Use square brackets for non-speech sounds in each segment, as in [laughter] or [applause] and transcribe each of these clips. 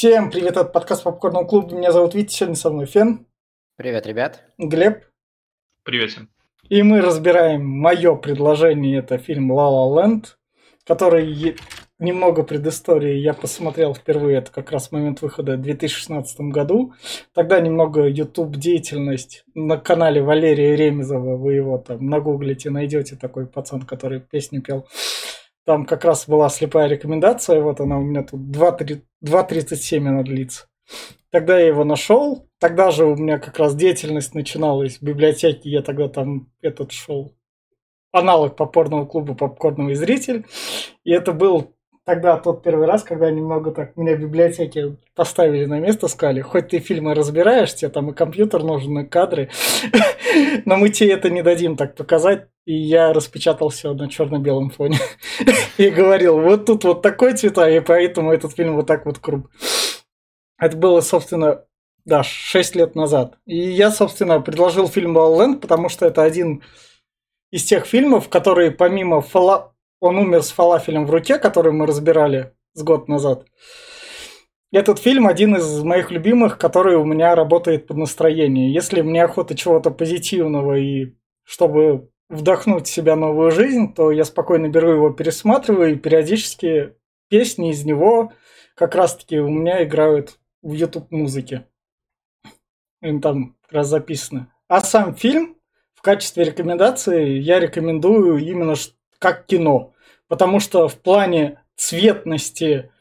Всем привет, это подкаст Попкорного клуба. Меня зовут Витя, сегодня со мной Фен. Привет, ребят. Глеб. Привет всем. И мы разбираем мое предложение, это фильм «La La Land», который немного предыстории я посмотрел впервые, это как раз момент выхода в 2016 году. Тогда немного YouTube деятельность на канале Валерия Ремезова, вы его там нагуглите, найдете такой пацан, который песню пел. Там как раз была слепая рекомендация, вот она у меня тут 2.37 она длится. Тогда я его нашел, тогда же у меня как раз деятельность начиналась в библиотеке, я тогда там этот шел аналог попорного клуба «Попкорновый зритель». И это был тогда тот первый раз, когда немного так меня в библиотеке поставили на место, сказали, хоть ты фильмы разбираешь, тебе там и компьютер нужен, и кадры, [laughs] но мы тебе это не дадим так показать. И я распечатал все на черно-белом фоне. [laughs] и говорил, вот тут вот такой цвета, и поэтому этот фильм вот так вот круг. Это было, собственно, да, 6 лет назад. И я, собственно, предложил фильм «La La потому что это один из тех фильмов, которые помимо фала... Он умер с фалафелем в руке, который мы разбирали с год назад. Этот фильм один из моих любимых, который у меня работает под настроение. Если мне охота чего-то позитивного и чтобы вдохнуть в себя новую жизнь, то я спокойно беру его, пересматриваю, и периодически песни из него как раз-таки у меня играют в YouTube музыке. Им там как раз записано. А сам фильм в качестве рекомендации я рекомендую именно как кино. Потому что в плане цветности,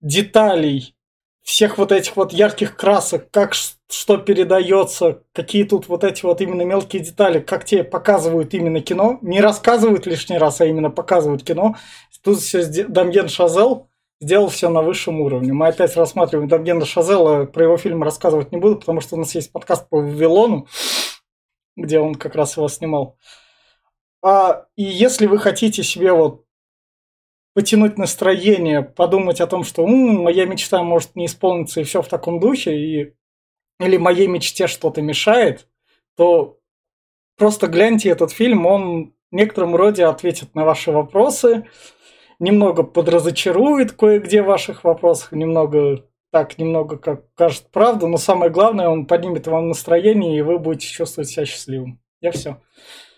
деталей, всех вот этих вот ярких красок, как что передается, какие тут вот эти вот именно мелкие детали, как тебе показывают именно кино, не рассказывают лишний раз, а именно показывают кино. Тут все Дамьен Шазел сделал все на высшем уровне. Мы опять рассматриваем Дамьена Шазела, про его фильм рассказывать не буду, потому что у нас есть подкаст по Вавилону, где он как раз его снимал. А, и если вы хотите себе вот потянуть настроение, подумать о том, что М, моя мечта может не исполниться и все в таком духе, и, или моей мечте что-то мешает, то просто гляньте этот фильм, он в некотором роде ответит на ваши вопросы, немного подразочарует кое-где в ваших вопросах, немного так, немного как кажет правду, но самое главное, он поднимет вам настроение, и вы будете чувствовать себя счастливым. Я все.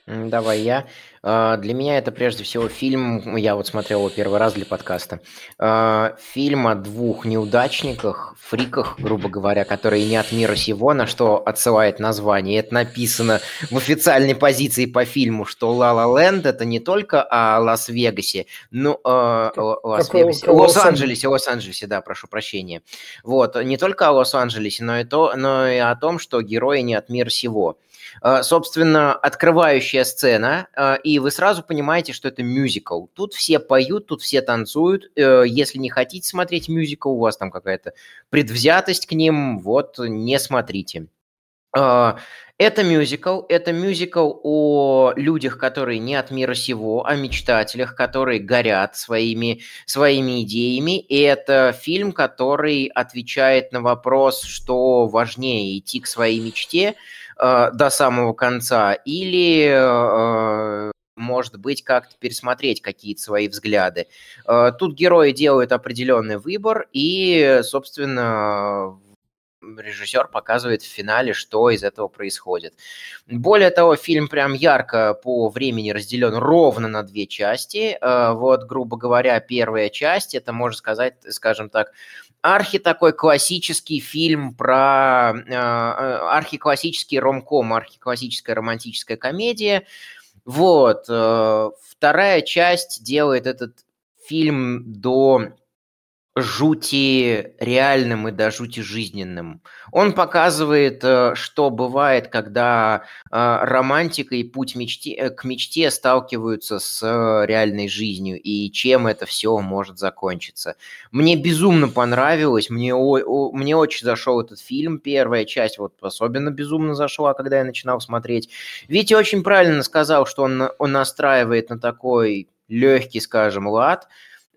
Давай я. А, для меня это прежде всего фильм, я вот смотрел его первый раз для подкаста, а, фильм о двух неудачниках, фриках, грубо говоря, которые не от мира сего, на что отсылает название. Это написано в официальной позиции по фильму, что «Ла Ла Ленд» это не только о Лас-Вегасе, ну, Лас-Вегасе, Лос-Анджелесе, Лос-Анджелесе, да, прошу прощения. Вот, не только о Лос-Анджелесе, но и, то, но и о том, что герои не от мира сего. А, собственно, открывающая сцена, а, и вы сразу понимаете, что это мюзикл. Тут все поют, тут все танцуют. Э, если не хотите смотреть мюзикл, у вас там какая-то предвзятость к ним, вот не смотрите. Это мюзикл, это мюзикл о людях, которые не от мира сего, о мечтателях, которые горят своими, своими идеями. И это фильм, который отвечает на вопрос, что важнее, идти к своей мечте – э, до самого конца, или э, может быть, как-то пересмотреть какие-то свои взгляды. Э, тут герои делают определенный выбор, и, собственно, режиссер показывает в финале, что из этого происходит. Более того, фильм прям ярко по времени разделен ровно на две части. Э, вот, грубо говоря, первая часть, это, можно сказать, скажем так, архи такой классический фильм про э, э архиклассический ромком, архиклассическая романтическая комедия. Вот. Э, вторая часть делает этот фильм до жути реальным и до жути жизненным. Он показывает, э, что бывает, когда э, романтика и путь мечте, э, к мечте сталкиваются с реальной жизнью и чем это все может закончиться. Мне безумно понравилось, мне, мне очень зашел этот фильм, первая часть вот особенно безумно зашла, когда я начинал смотреть. Витя очень правильно сказал, что он, он настраивает на такой легкий, скажем, лад,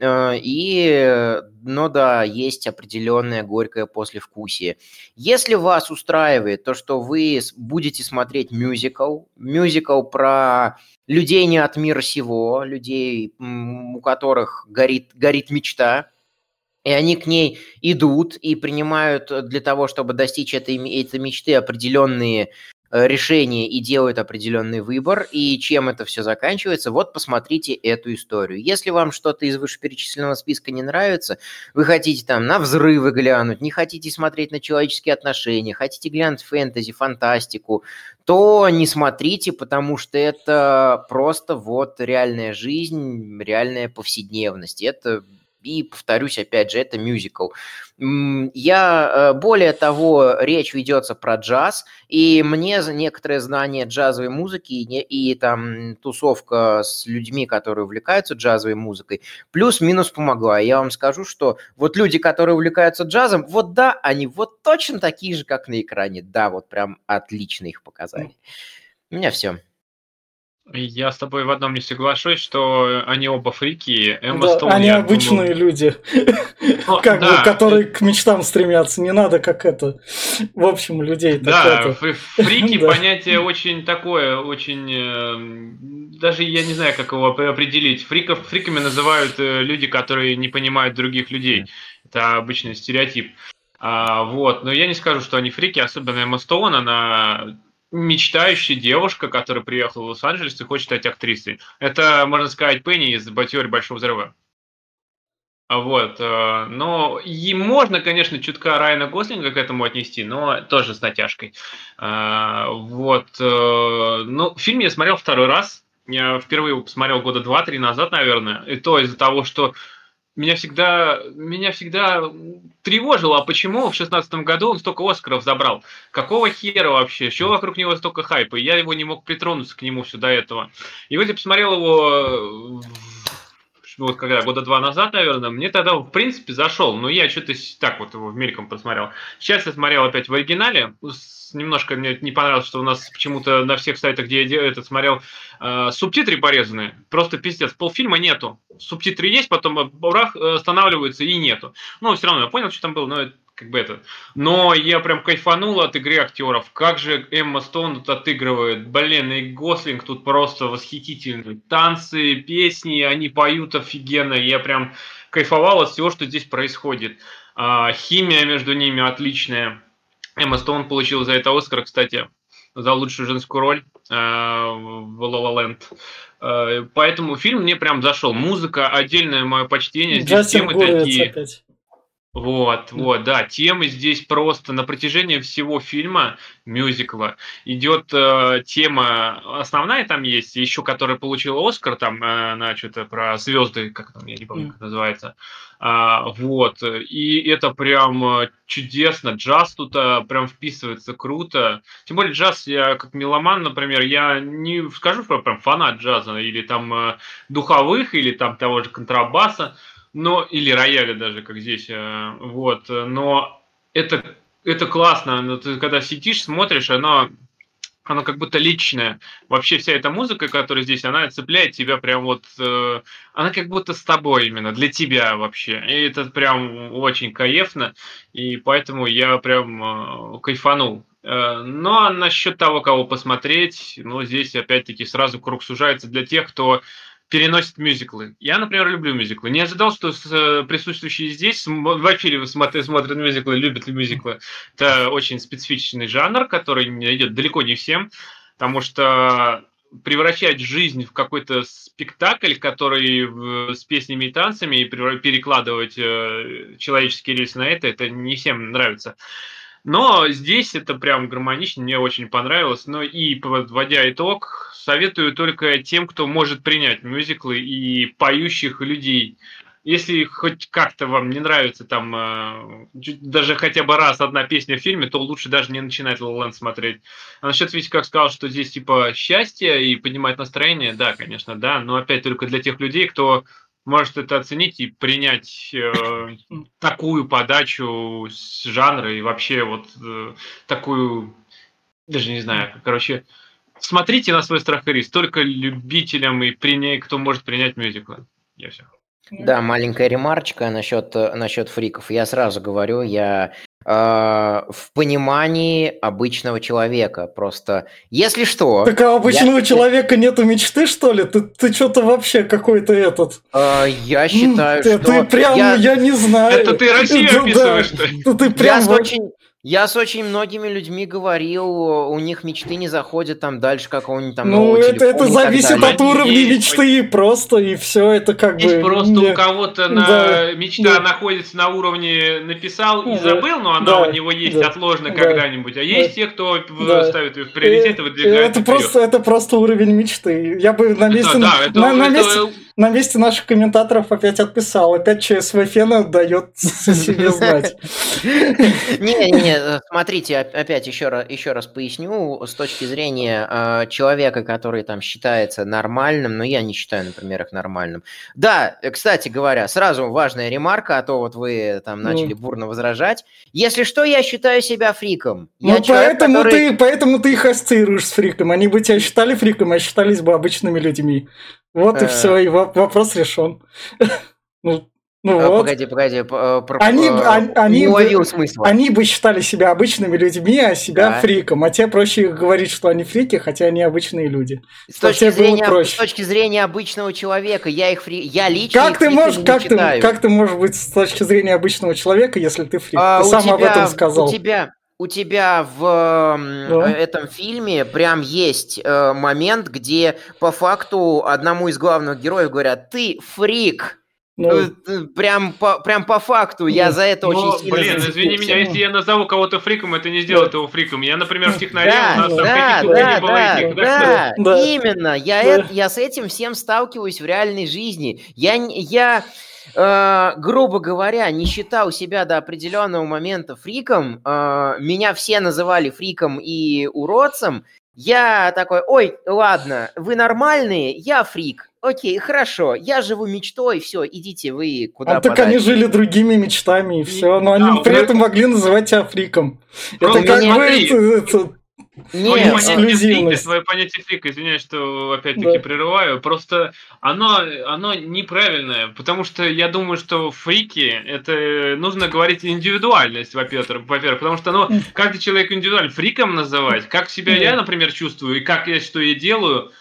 и, ну да, есть определенное горькое послевкусие. Если вас устраивает то, что вы будете смотреть мюзикл, мюзикл про людей не от мира сего, людей, у которых горит, горит мечта, и они к ней идут и принимают для того, чтобы достичь этой, этой мечты определенные Э, решение и делают определенный выбор, и чем это все заканчивается, вот посмотрите эту историю. Если вам что-то из вышеперечисленного списка не нравится, вы хотите там на взрывы глянуть, не хотите смотреть на человеческие отношения, хотите глянуть фэнтези, фантастику, то не смотрите, потому что это просто вот реальная жизнь, реальная повседневность. Это и, повторюсь, опять же, это мюзикл. Я, э, более того, речь ведется про джаз, и мне за некоторое знание джазовой музыки и, и там тусовка с людьми, которые увлекаются джазовой музыкой, плюс-минус помогла. Я вам скажу, что вот люди, которые увлекаются джазом, вот да, они вот точно такие же, как на экране. Да, вот прям отлично их показали. У меня все. Я с тобой в одном не соглашусь, что они оба фрики. Эмма да, Стоун, они обычные думал... люди, ну, как да. бы, которые к мечтам стремятся. Не надо как это. В общем, людей Да, это... фрики [laughs] понятие очень такое, очень... Э, даже я не знаю, как его определить. Фриков, фриками называют э, люди, которые не понимают других людей. Это обычный стереотип. А, вот, но я не скажу, что они фрики, особенно Эмма Стоун, она мечтающая девушка, которая приехала в Лос-Анджелес и хочет стать актрисой. Это, можно сказать, Пенни из «Теории Большого Взрыва». А вот, э, но и можно, конечно, чутка Райана Гослинга к этому отнести, но тоже с натяжкой. Э, вот, э, ну, фильм я смотрел второй раз. Я впервые его посмотрел года два-три назад, наверное. И то из-за того, что меня всегда, меня всегда тревожило, а почему в шестнадцатом году он столько Оскаров забрал? Какого хера вообще? Чего вокруг него столько хайпа? Я его не мог притронуться к нему до этого. И вот я посмотрел его вот когда, года два назад, наверное, мне тогда, в принципе, зашел, но я что-то так вот его в мельком посмотрел. Сейчас я смотрел опять в оригинале, немножко мне не понравилось, что у нас почему-то на всех сайтах, где я этот смотрел, э, субтитры порезаны. Просто пиздец. Полфильма нету. Субтитры есть, потом бурах останавливаются и нету. Ну, все равно я понял, что там было, но это как бы это. Но я прям кайфанул от игры актеров. Как же Эмма Стоун тут отыгрывает. Блин, и Гослинг тут просто восхитительный. Танцы, песни, они поют офигенно. Я прям кайфовал от всего, что здесь происходит. А, химия между ними отличная. Эмма Стоун получила за это Оскар, кстати, за лучшую женскую роль э, в La La Land. Э, поэтому фильм мне прям зашел. Музыка отдельное мое почтение. Здесь темы такие. Опять. Вот, вот, да, темы здесь просто на протяжении всего фильма, мюзикла, идет э, тема основная там есть, еще которая получила Оскар, там, э, на что-то про звезды, как там, я не помню, как называется, а, вот, и это прям э, чудесно, джаз тут а, прям вписывается круто, тем более джаз, я как меломан, например, я не скажу, что прям фанат джаза, или там э, духовых, или там того же контрабаса, но или рояля даже, как здесь, э, вот, но это это классно, но ты когда сидишь, смотришь, оно оно как будто личное. Вообще вся эта музыка, которая здесь, она цепляет тебя прям вот, э, она как будто с тобой именно, для тебя вообще. И это прям очень кайфно, и поэтому я прям э, кайфанул. Э, но насчет того, кого посмотреть, ну, здесь опять-таки сразу круг сужается для тех, кто переносит мюзиклы. Я, например, люблю мюзиклы. Не ожидал, что э, присутствующие здесь ли смотрят, смотрят мюзиклы, любят ли мюзиклы. Это очень специфичный жанр, который идет далеко не всем, потому что превращать жизнь в какой-то спектакль, который с песнями и танцами, и перекладывать э, человеческие рельсы на это, это не всем нравится. Но здесь это прям гармонично, мне очень понравилось. Но и подводя итог, советую только тем, кто может принять мюзиклы и поющих людей. Если хоть как-то вам не нравится там э, даже хотя бы раз одна песня в фильме, то лучше даже не начинать La смотреть. А насчет Витя как сказал, что здесь типа счастье и поднимать настроение, да, конечно, да, но опять только для тех людей, кто может это оценить и принять э, такую подачу с жанра и вообще вот э, такую, даже не знаю, короче, смотрите на свой страх и риск, только любителям и приня... кто может принять мюзиклы. Я все. Да, маленькая ремарочка насчет, насчет фриков. Я сразу говорю, я в понимании обычного человека. Просто, если что... Так а обычного я... человека нету мечты, что ли? Ты, ты что-то вообще какой-то этот... А, я считаю, ты, что... Ты прям, я... я не знаю. Это ты Россию описываешь, да, что Ты прям... Я очень... Я с очень многими людьми говорил, у них мечты не заходят там дальше какого-нибудь там Ну, это, это зависит от уровня есть, мечты просто, и все это как есть бы... просто не... у кого-то [laughs] на... да, мечта да. находится на уровне написал и забыл, но она да, у него есть да, отложена да, когда-нибудь, а есть да, те, кто да. ставит ее в приоритет и выдвигает это просто, это просто уровень мечты. Я бы на месте... Да, да, это, на, это, на месте... Это на месте наших комментаторов опять отписал. Опять ЧСВ Фена дает [laughs] себе знать. [laughs] Не-не-не, смотрите, опять еще раз, еще раз поясню, с точки зрения э, человека, который там считается нормальным, но я не считаю, например, их нормальным. Да, кстати говоря, сразу важная ремарка, а то вот вы там начали бурно возражать. Если что, я считаю себя фриком. Я ну, человек, поэтому, который... ты, поэтому ты их ассоциируешь с фриком. Они бы тебя считали фриком, а считались бы обычными людьми. Вот и все, и вопрос решен. [laughs] Ну, ну а, вот. Погоди, погоди, э, про, они, они, они, бы, смысла. они бы считали себя обычными людьми, а себя да. фриком. А тебе проще говорить, что они фрики, хотя они обычные люди. С точки, зрения, с точки зрения обычного человека, я их фри... я лично как их ты можешь, как ты, как ты можешь быть с точки зрения обычного человека, если ты фрик? А, ты сам тебя, об этом сказал. У тебя, у тебя в да. этом фильме прям есть э, момент, где по факту одному из главных героев говорят: "Ты фрик". Ну, э, прям, по, прям по факту, я ну, за это но, очень сильно Блин, извини меня, если я назову кого-то фриком, это не сделает его фриком. Я, например, в технаре да, у нас да, там да, да, да, да, да, именно. Я, да. Это, я с этим всем сталкиваюсь в реальной жизни. Я, я э, грубо говоря, не считал себя до определенного момента фриком. Э, меня все называли фриком и уродцем. Я такой, ой, ладно, вы нормальные, я фрик. Окей, хорошо, я живу мечтой, все, идите вы куда А так они жили другими мечтами и все, но они да, при этом могли называть тебя фриком. Это как бы это, нет, эксклюзивность. Твое понятие фрика, извиняюсь, что опять-таки да. прерываю, просто оно, оно неправильное, потому что я думаю, что фрики, это нужно говорить индивидуальность, во-первых, во-первых потому что ну, каждый человек индивидуален. Фриком называть, как себя я, например, чувствую, и как я что я делаю,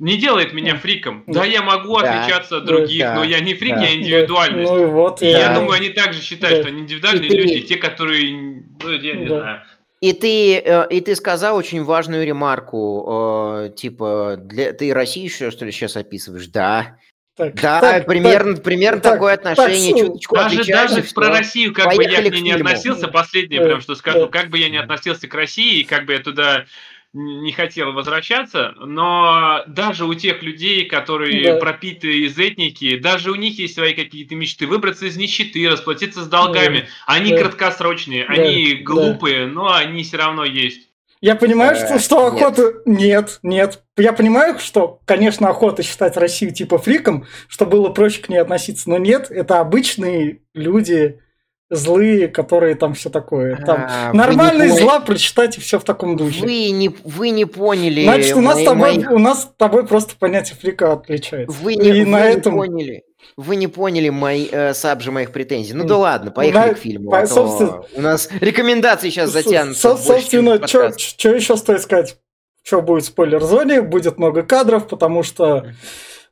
не делает меня фриком. Да, я могу да, отличаться от других, да, но я не фрик, да, я индивидуальность. Ну, вот, и да. я думаю, они также считают, да. что они индивидуальные и люди, ты... те, которые, ну, я не да. знаю. И ты, э, и ты сказал очень важную ремарку, э, типа, для, ты Россию еще, что ли, сейчас описываешь? Да. Так, да, так, примерно, так, примерно так, такое отношение, так, чуточку даже, даже про Россию, как бы я к ней не относился, последнее прям что скажу, как бы я не относился к России, как бы я туда не хотел возвращаться, но даже у тех людей, которые да. пропиты из этники, даже у них есть свои какие-то мечты, выбраться из нищеты, расплатиться с долгами. Да. Они да. краткосрочные, да. они глупые, да. но они все равно есть. Я понимаю, что, что охота... Нет. нет, нет. Я понимаю, что, конечно, охота считать Россию типа фриком, что было проще к ней относиться, но нет, это обычные люди, злые, которые там все такое. Там а, нормальные зла прочитайте все в таком духе. Вы не, вы не поняли. Значит, у нас, мои, тобой, моих... у нас с тобой просто понятие фрика отличается. Вы не, И вы на не этом... поняли. Вы не поняли мои, э, сабжи моих претензий. Ну да ладно, поехали на, к фильму. По, а собственно, у нас рекомендации сейчас затянутся. Со, собственно, что еще стоит сказать? Что будет в спойлер-зоне? Будет много кадров, потому что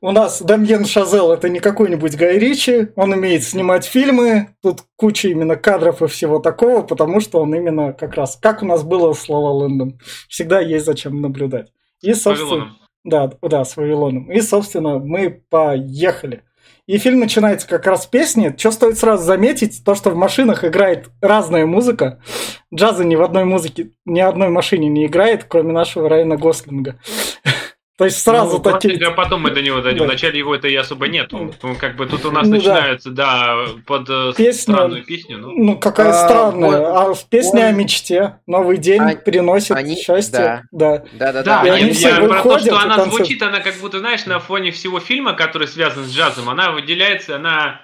у нас Дамьен Шазел это не какой-нибудь Гай Ричи, он умеет снимать фильмы, тут куча именно кадров и всего такого, потому что он именно как раз, как у нас было с Лала Лэндом, всегда есть зачем наблюдать. И, собственно, да, да, с Вавилоном. И, собственно, мы поехали. И фильм начинается как раз с песни. Что стоит сразу заметить, то, что в машинах играет разная музыка. Джаза ни в одной музыке, ни одной машине не играет, кроме нашего Райана Гослинга. То есть сразу ну, такие... А потом мы до него дойдем. Да. Вначале его это и особо нет. Он, как бы тут у нас ну, начинается, да, да под э, Песня, странную песню. Ну, ну какая а, странная. Вот, а в песне он... о мечте. Новый день а, приносит они... счастье. Да, да, да. да, да. И они все я выходят, про то, что она танцуют. звучит, она как будто, знаешь, на фоне всего фильма, который связан с джазом, она выделяется, она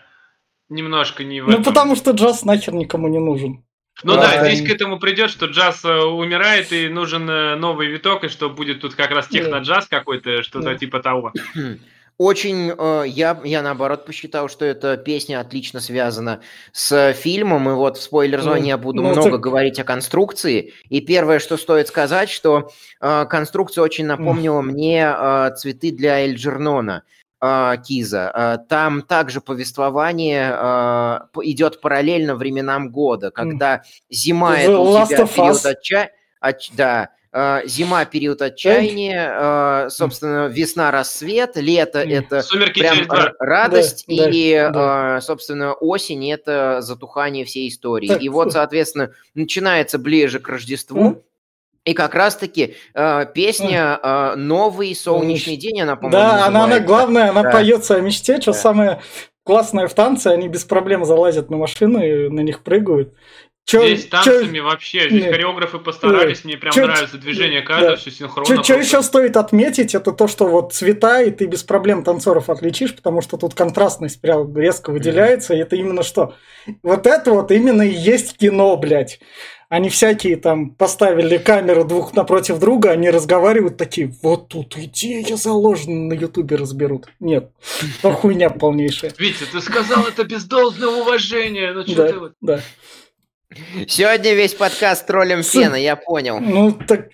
немножко не в Ну, этом. потому что джаз нахер никому не нужен. Ну да, да здесь к этому придет, что джаз э, умирает и нужен э, новый виток, и что будет тут как раз техно-джаз какой-то, что-то типа того. [clears throat] Очень, э, я, я наоборот посчитал, что эта песня отлично связана с фильмом, и вот в спойлер-зоне ну, я буду ну, много так... говорить о конструкции. И первое, что стоит сказать, что э, конструкция очень напомнила mm. мне э, цветы для Эльджернона. А, Киза. А, там также повествование а, идет параллельно временам года, когда зима это у тебя период отчаяния, да, зима период отчаяния, собственно, весна рассвет, лето это Сумерки прям радость, да, и, да, собственно, осень это затухание всей истории. Так. И вот, соответственно, начинается ближе к Рождеству, и как раз-таки э, песня э, «Новый солнечный день», она, по-моему, Да, она, она главное, она да. поется о мечте, что да. самое классное в танце, они без проблем залазят на машины, на них прыгают. Чё, здесь танцами чё, вообще, здесь не, хореографы постарались, не, мне прям чё, нравится движение каждого, да. все синхронно. Что еще стоит отметить, это то, что вот цвета, и ты без проблем танцоров отличишь, потому что тут контрастность прям резко выделяется, mm-hmm. и это именно что? Вот это вот именно и есть кино, блядь. Они всякие там поставили камеры двух напротив друга, они разговаривают такие, вот тут идея заложена, на ютубе разберут. Нет, это хуйня полнейшая. Витя, ты сказал это без должного уважения, ну что да, ты вот... Да. Сегодня весь подкаст троллем Фена, я понял. Ну, так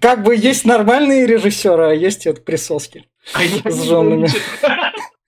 как бы есть нормальные режиссеры, а есть вот присоски а с женами.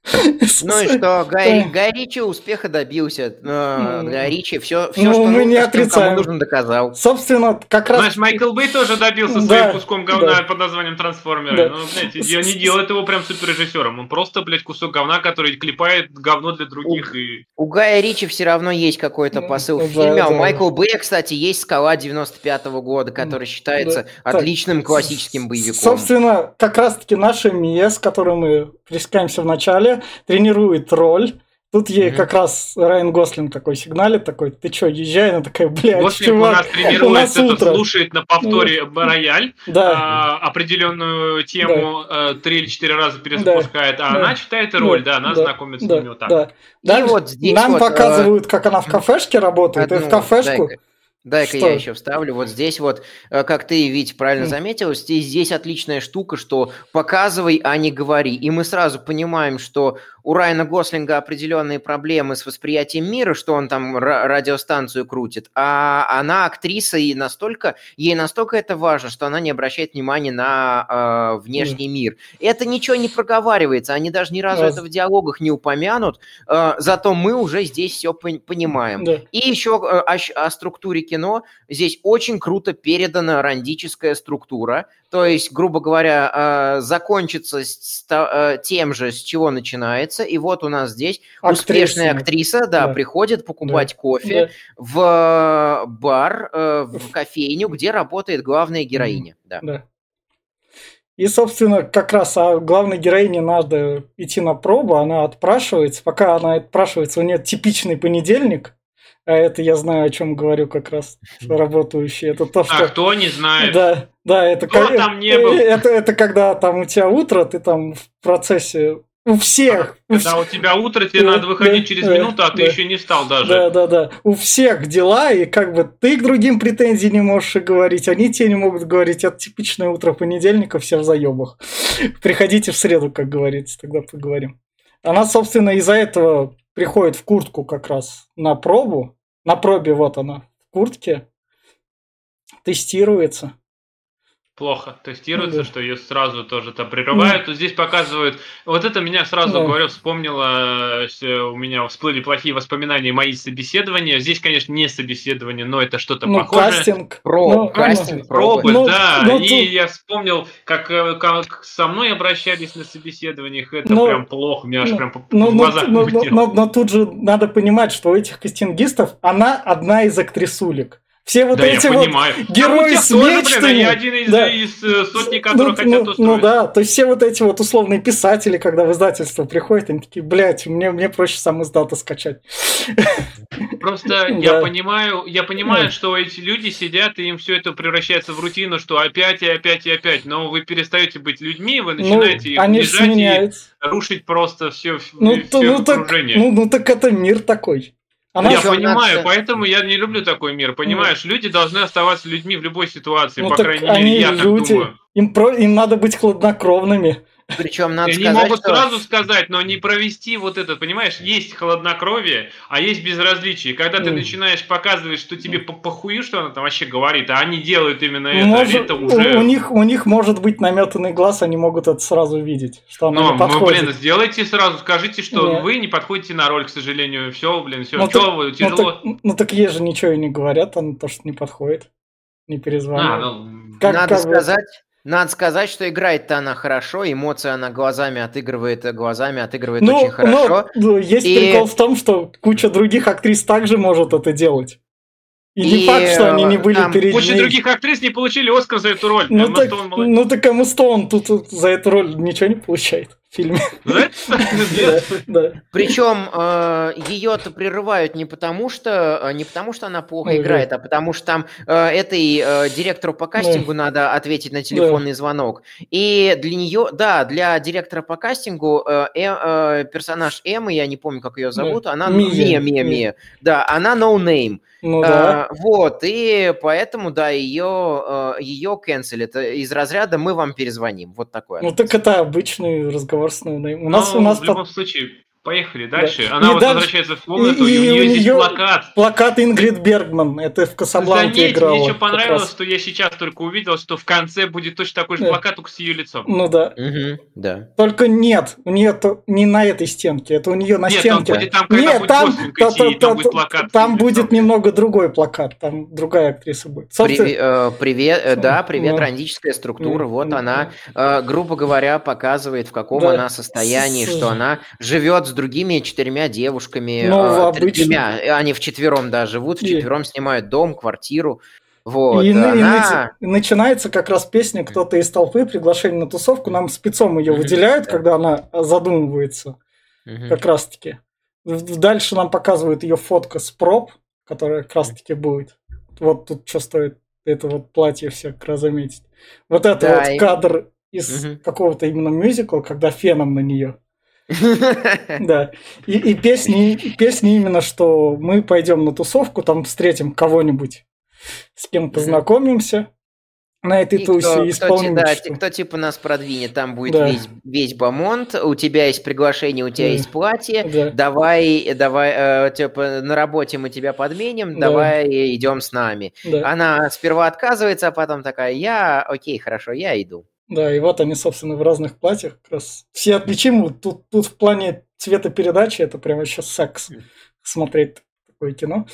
[laughs] Ну и что, Гай, Гай Ричи успеха добился. Ну, Гай Ричи все, все ну, что мы не отрицаем. нужно, доказал. Собственно, как раз... Знаешь, Майкл Бэй тоже добился да, своим куском говна да. под названием Трансформеры. Да. Ну, знаете, я не делает его прям суперрежиссером. Он просто, блядь, кусок говна, который клепает говно для других. У, и... у Гая Ричи все равно есть какой-то посыл в фильме. Да, а у Майкла Бэя, кстати, есть «Скала» 95 -го года, который считается да. отличным классическим боевиком. Собственно, как раз-таки наша МИЭ, с которой мы пресекаемся в начале, тренирует роль. Тут ей mm-hmm. как раз Райан Гослинг такой сигналит, такой, ты чё, езжай? Она такая, блядь, Гослинг чувак, у нас тренирует, у нас это, утро. слушает на повторе ну, рояль, да. а, определенную тему да. три или четыре раза перезапускает, да. а да. она читает роль, да, да она да. знакомится да. с ним вот так. Да. Да. И вот здесь Нам вот, показывают, как она в кафешке работает, одну, и в кафешку... Дай Дай-ка я еще вставлю. Вот здесь вот, э, как ты, Вить, правильно заметил, здесь, здесь отличная штука, что показывай, а не говори. И мы сразу понимаем, что у Райана Гослинга определенные проблемы с восприятием мира, что он там радиостанцию крутит, а она актриса и настолько, ей настолько это важно, что она не обращает внимания на э, внешний mm. мир. Это ничего не проговаривается, они даже ни разу yes. это в диалогах не упомянут, э, зато мы уже здесь все понимаем. Yeah. И еще э, о, о структуре кино здесь очень круто передана рандическая структура, то есть, грубо говоря, э, закончится с, э, тем же, с чего начинается. И вот у нас здесь Актриса. успешная актриса, да, да. приходит покупать да. кофе да. в бар, э, в кофейню, где работает главная героиня. Да. да. И, собственно, как раз о главной героине надо идти на пробу, она отпрашивается. Пока она отпрашивается, у нее типичный понедельник – а это я знаю, о чем говорю как раз, работающий. Это то, что... А кто не знает? Да, да, это... Кто как... там не был? Это, это когда там у тебя утро, ты там в процессе у всех. Когда у тебя утро, тебе да, надо выходить да, через да, минуту, а ты еще не стал даже. Да, да, да. У всех дела, и как бы ты к другим претензий не можешь говорить, они тебе не могут говорить. Это типичное утро понедельника, все в заебах. Приходите в среду, как говорится, тогда поговорим. Она, собственно, из-за этого приходит в куртку как раз на пробу, на пробе вот она в куртке, тестируется. Плохо тестируется, да. что ее сразу тоже там прерывают. Да. Здесь показывают. Вот это меня сразу, да. говорю, вспомнило. У меня всплыли плохие воспоминания мои собеседования. Здесь, конечно, не собеседование, но это что-то ну, похожее. Кастинг. Про, ну, кастинг, пробы, ну, да. Ну, и тут... я вспомнил, как, э, как со мной обращались на собеседованиях. Это ну, прям плохо. У меня аж ну, прям ну, в глазах ну, но, но, но тут же надо понимать, что у этих кастингистов она одна из актрисулек. Все вот да, эти вот понимаю. герои с мечтами. Я один из, да. из э, сотни, ну, которые ну, хотят ну, устроить. Ну да, то есть все вот эти вот условные писатели, когда в издательство приходят, они такие, блядь, мне, мне проще сам из дата скачать. Просто [laughs] я понимаю, я понимаю, что эти люди сидят, и им все это превращается в рутину, что опять и опять и опять. Но вы перестаете быть людьми, вы начинаете их унижать и рушить просто все, ну, все окружение. ну, ну так это мир такой. Она я понимаю, нация. поэтому я не люблю такой мир. Понимаешь, ну, люди должны оставаться людьми в любой ситуации, ну, по крайней мере, я люди, так думаю. Им, про, им надо быть хладнокровными. Причем надо Они сказать, могут что... сразу сказать, но не провести вот это, понимаешь, есть холоднокровие, а есть безразличие. Когда ты начинаешь показывать, что тебе по похую, что она там вообще говорит, а они делают именно это, Может, это уже... у, них, у них может быть наметанный глаз, они могут это сразу видеть, что она Ну, не ну, блин, сделайте сразу, скажите, что Не. вы не подходите на роль, к сожалению. Все, блин, все. Ну, Что так- вы, ну, тяжело. так, ну так ей же ничего и не говорят, она то, что не подходит, не А, перезванивает. ну, Как- надо как сказать, надо сказать, что играет-то она хорошо, эмоции она глазами отыгрывает, глазами отыгрывает Ну, очень хорошо. ну, есть И- прикол в том, что куча других актрис также может это делать. И, не И, факт, что они не э, были там перед Куча ней. других актрис не получили Оскар за эту роль. Ну так, ну так Эмма Стоун тут, тут за эту роль ничего не получает фильме. Причем ее-то прерывают не потому, что э, не потому, что она плохо Ага. играет, а потому что там э, этой э, директору по кастингу надо ответить на телефонный звонок. И для нее, да, для директора по кастингу э, э, э, персонаж Эммы, я не помню, как ее зовут, она Мия. Мия, Мия. Да, она no name. Ну да. А, вот, и поэтому, да, ее, ее. Это из разряда мы вам перезвоним. Вот такое. Ну так это обычный разговор с noname. У нас, Ну, у нас в любом случае, поехали дальше. Она И вот дальше- возвращается в комнату, и- и, и у нее здесь неё- плакат. плакат Ингрид Бергман. Это в Касабланке Заметь, играла. мне еще понравилось, что я сейчас только увидел, что в конце будет точно такой же Да. плакат, только с ее лицом. Ну да. Мгм, да. Только нет, у нее то не на этой стенке, это у нее на Нет, стенке. будет там, когда Нет, будет там, та- идти, и та- там будет та- плакат там будет немного другой плакат, там другая актриса будет. Собственно, э, привет, э, да, привет, Ну. романтическая структура. Ну, Вот ну, она, э, грубо говоря, показывает, в каком Да. она состоянии, С- что она живет с другими четырьмя девушками. Ну, э, обычно. тремя, э, они вчетвером, да, живут, И- вчетвером снимают дом, квартиру. Вот, и, на- и она... начи- начинается как раз песня «Кто-то из толпы», приглашение на тусовку, нам спецом ее выделяют, да. когда она задумывается, как раз таки. В- Дальше нам показывают ее фотка с проб, которая как раз таки будет. Вот тут что стоит это вот платье все как раз заметить. Вот это Да, вот и- кадр из какого-то именно мюзикла, когда феном на нее. Да. И, и песни, и песни именно, что мы пойдем на тусовку, там встретим кого-нибудь, с кем познакомимся на этой И тусе кто, кто исполним ти- да, ти- кто типа нас продвинет, там будет Да. весь, весь бомонд, у тебя есть приглашение, у тебя Да. есть платье, Да. давай, давай, э, типа на работе мы тебя подменим, Да. давай идем с нами. Да. Она сперва отказывается, а потом такая, я, окей, хорошо, я иду. Да, и вот они, собственно, в разных платьях как раз все отличимы. Тут, тут в плане цветопередачи это прям вообще секс смотреть такое кино.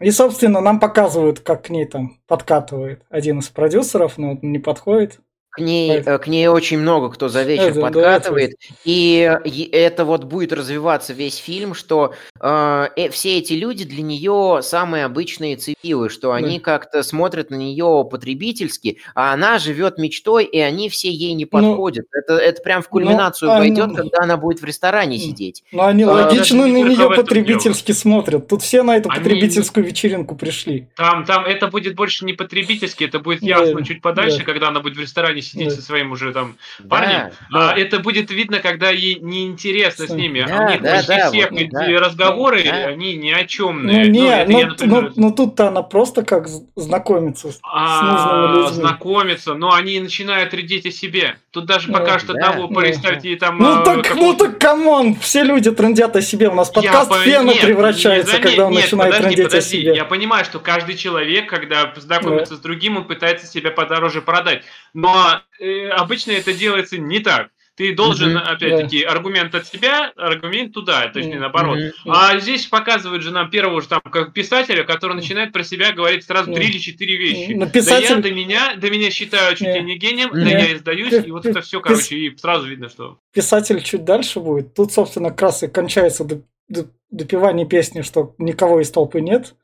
И, собственно, нам показывают, как к ней там подкатывает один из продюсеров, но он не подходит. К ней, к ней очень много кто за вечер Это, да, подкатывает, и, и это вот будет развиваться весь фильм, что э, э, все эти люди для нее самые обычные цивилы, что они как-то смотрят на нее потребительски, а она живет мечтой, и они все ей не Ну, подходят. это, это прям в кульминацию а, пойдет, ну, когда она будет в ресторане сидеть. Но они А, логично на нее потребительски смотрят. Тут все на эту Они- потребительскую вечеринку пришли. Там, там это будет больше не потребительски, это будет Да, ясно чуть подальше, да. когда она будет в ресторане сидеть Да. со своим уже там Да, парнем. да. А это будет видно, когда ей неинтересно с Да, ними. да, У них да, почти да, всех вот, эти да. разговоры, Да. они ни о чем. Ну, не, это ну, я, например, ну, ну тут-то она просто как знакомится с, с а, нужными людьми. знакомиться, но они начинают рядить о себе. Тут даже Ну, пока что да, того ну, представить ей там... Ну э, так, ну какого-то- так, come on, все люди трындят о себе. У нас Я подкаст по- фена нет, превращается, не когда он нет, начинает подожди, трындеть о подожди. себе. Я понимаю, что каждый человек, когда знакомится с другим, он пытается себя подороже продать. Но э, обычно это делается не так. Ты должен, Мгм, опять-таки, аргумент от себя, аргумент туда, точнее Мгм, наоборот. Мгм. А здесь показывают же нам первого же там как писателя, который начинает про себя говорить сразу три или четыре вещи. Да писатель- я, до меня, до меня считают чуть ли Не. не гением, Не. да я и сдаюсь, и вот это все, короче, и сразу видно, что... Писатель чуть дальше будет. Тут, собственно, как раз и кончается доп- доп- допивание песни, что никого из толпы нет.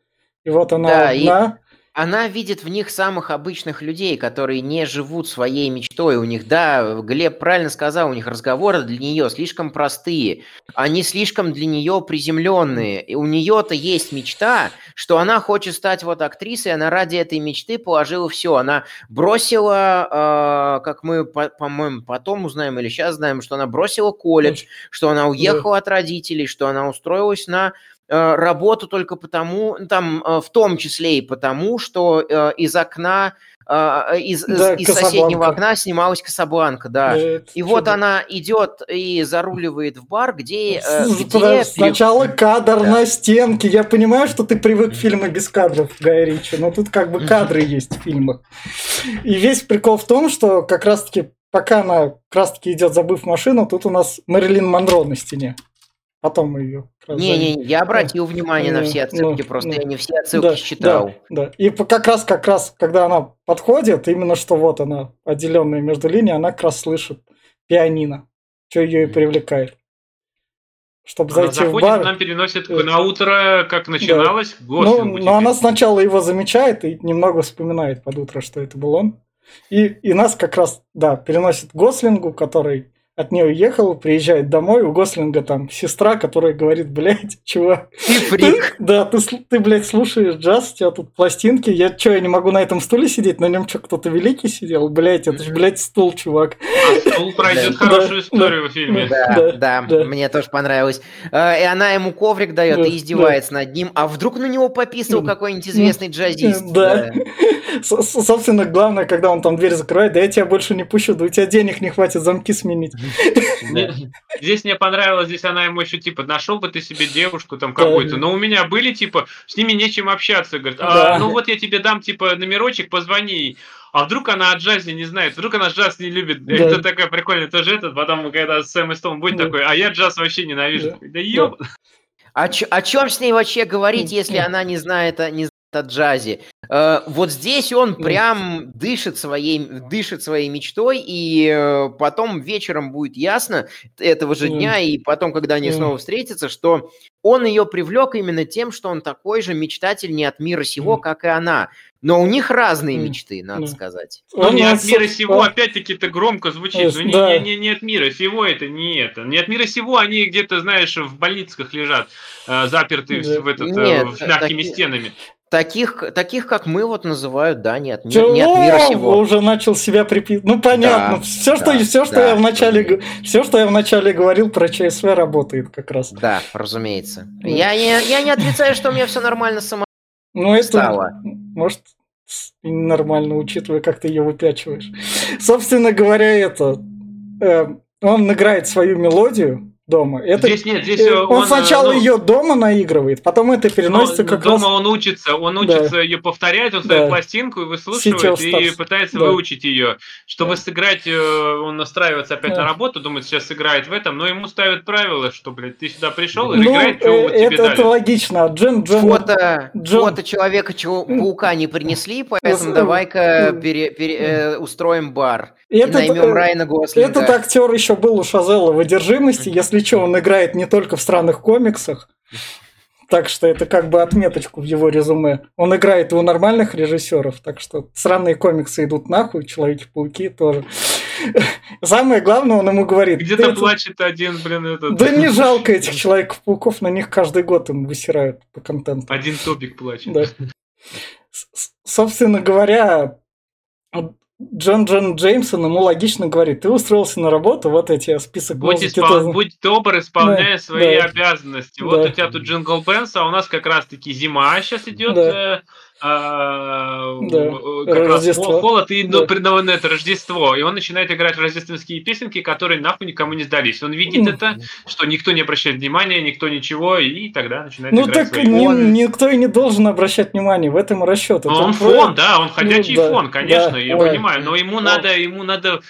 И вот она Да, и- одна. Она видит в них самых обычных людей, которые не живут своей мечтой. У них, да, Глеб правильно сказал, у них разговоры для нее слишком простые. Они слишком для нее приземленные. И у нее-то есть мечта, что она хочет стать вот актрисой, она ради этой мечты положила все. Она бросила, э, как мы, по- по-моему, потом узнаем или сейчас знаем, что она бросила колледж, что она уехала от родителей, что она устроилась на работу только потому, там, э, в том числе и потому, что э, из окна а, из, да, из соседнего окна снималась Касабланка, да. да и вот она идет и заруливает в бар, где... Э, где Сначала кадр да. на стенке. Я понимаю, что ты привык к фильму без кадров, Гая Ричи, но тут как бы кадры есть в фильмах. И весь прикол в том, что как раз-таки пока она как раз-таки идет, забыв машину, тут у нас Мэрилин Монро на стене. Потом ее. Не-не, я обратил внимание на все отсылки, ну, просто ну, я не все отсылки да, считал. Да, да. И как раз, как раз, когда она подходит, именно что вот она, отделенная между линиями, она как раз слышит пианино, что ее и привлекает. Чтобы она зайти в бар. нам переносит э, на утро, как начиналось, да. Ну, но она сначала его замечает и немного вспоминает под утро, что это был он. И, и нас как раз, да, переносит Гослингу, который от нее уехал, приезжает домой, у Гослинга там сестра, которая говорит, блядь, чувак. Ты фрик. Ты, да, ты, ты, блядь, слушаешь джаз, у тебя тут пластинки, я что, я не могу на этом стуле сидеть, на нем что, кто-то великий сидел? Блядь, это же, блядь, стул, чувак. А стул пройдет хорошую историю в фильме. Да, да, мне тоже понравилось. Э, и она ему коврик дает и издевается над ним, а вдруг на него пописал какой-нибудь известный джазист? Да. Собственно, главное, когда он там дверь закрывает, да я тебя больше не пущу, да у тебя денег не хватит замки сменить. Здесь мне понравилось, здесь она ему еще типа, нашел бы ты себе девушку там какую-то, но у меня были типа, с ними нечем общаться, говорит, «А, ну вот я тебе дам типа номерочек, позвони а вдруг она о джазе не знает, вдруг она джаз не любит. Да. Это такая прикольная тоже этот, потом, когда Сэм и Стоун будет да. такой, а я джаз вообще ненавижу. Да, да ёб. А чё, о чем с ней вообще говорить, если она не знает, не о джазе. Э, вот здесь он прям дышит своей, дышит своей мечтой, и э, потом вечером будет ясно этого же дня, и потом, когда они снова встретятся, что он ее привлек именно тем, что он такой же мечтатель не от мира сего, как и она. Но у них разные мечты, надо сказать. Ну, не от мира сего, опять-таки, это громко звучит. Ну, не, не, не, не от мира сего это не это. Не от мира сего они где-то, знаешь, в больницах лежат, э, заперты в, этот, Нет, в мягкими таки... стенами. Таких, таких, как мы, вот называют, да, не от, Чего? не от мира сего. уже начал себя приписывать. Ну, понятно. Да, все, что, да, все, что да, я вначале, все, что я вначале говорил про ЧСВ, работает как раз. Да, разумеется. Да. Я, не, я не отрицаю, что у меня все нормально само ну, это, стало. Может, нормально, учитывая, как ты ее выпячиваешь. Собственно говоря, это... Э, он играет свою мелодию, дома. Это, здесь нет, здесь он, он сначала ну, ее дома наигрывает, потом это переносится но, как дома раз... Дома он учится, он учится да. ее повторять, он ставит да. пластинку и выслушивает, и пытается да. выучить ее. Чтобы да. сыграть, э, он настраивается опять да. на работу, думает, сейчас сыграет в этом, но ему ставят правила, что, блядь, ты сюда пришел и ну, играй, что вот это, тебе это логично. Джен, Джен, фото, Джен... фото Человека-паука не принесли, поэтому давай-ка пере, пере, э, устроим бар. Этот, и наймем э, Райана Гослинга. Этот актер еще был у Шазела в «Одержимости», если что, он играет не только в странных комиксах, так что это как бы отметочку в его резюме. Он играет и у нормальных режиссеров, так что странные комиксы идут нахуй, Человеки-пауки тоже. Самое главное, он ему говорит... Где-то плачет один, блин, этот... Да не жалко этих Человеков-пауков, на них каждый год им высирают по контенту. Один топик плачет. Да. Собственно говоря, Джон Джона Джеймсон ему логично говорит, ты устроился на работу, вот эти список будь, музыки. Испол... Ты... будь добр, исполняй да, свои да. обязанности. Вот да. у тебя тут Jingle Bells, а у нас как раз-таки зима сейчас идет. Да. Э, а, да. как Рождество. раз холод и да. ну, это Рождество. И он начинает играть рождественские песенки, которые нахуй никому не сдались. Он видит это, что никто не обращает внимания, никто ничего, и тогда начинает ну, играть так никто и не должен обращать внимание, в этом расчет. Но он фон, да, он ходячий ну, фон, конечно, да, я понимаю, но ему надо, ему надо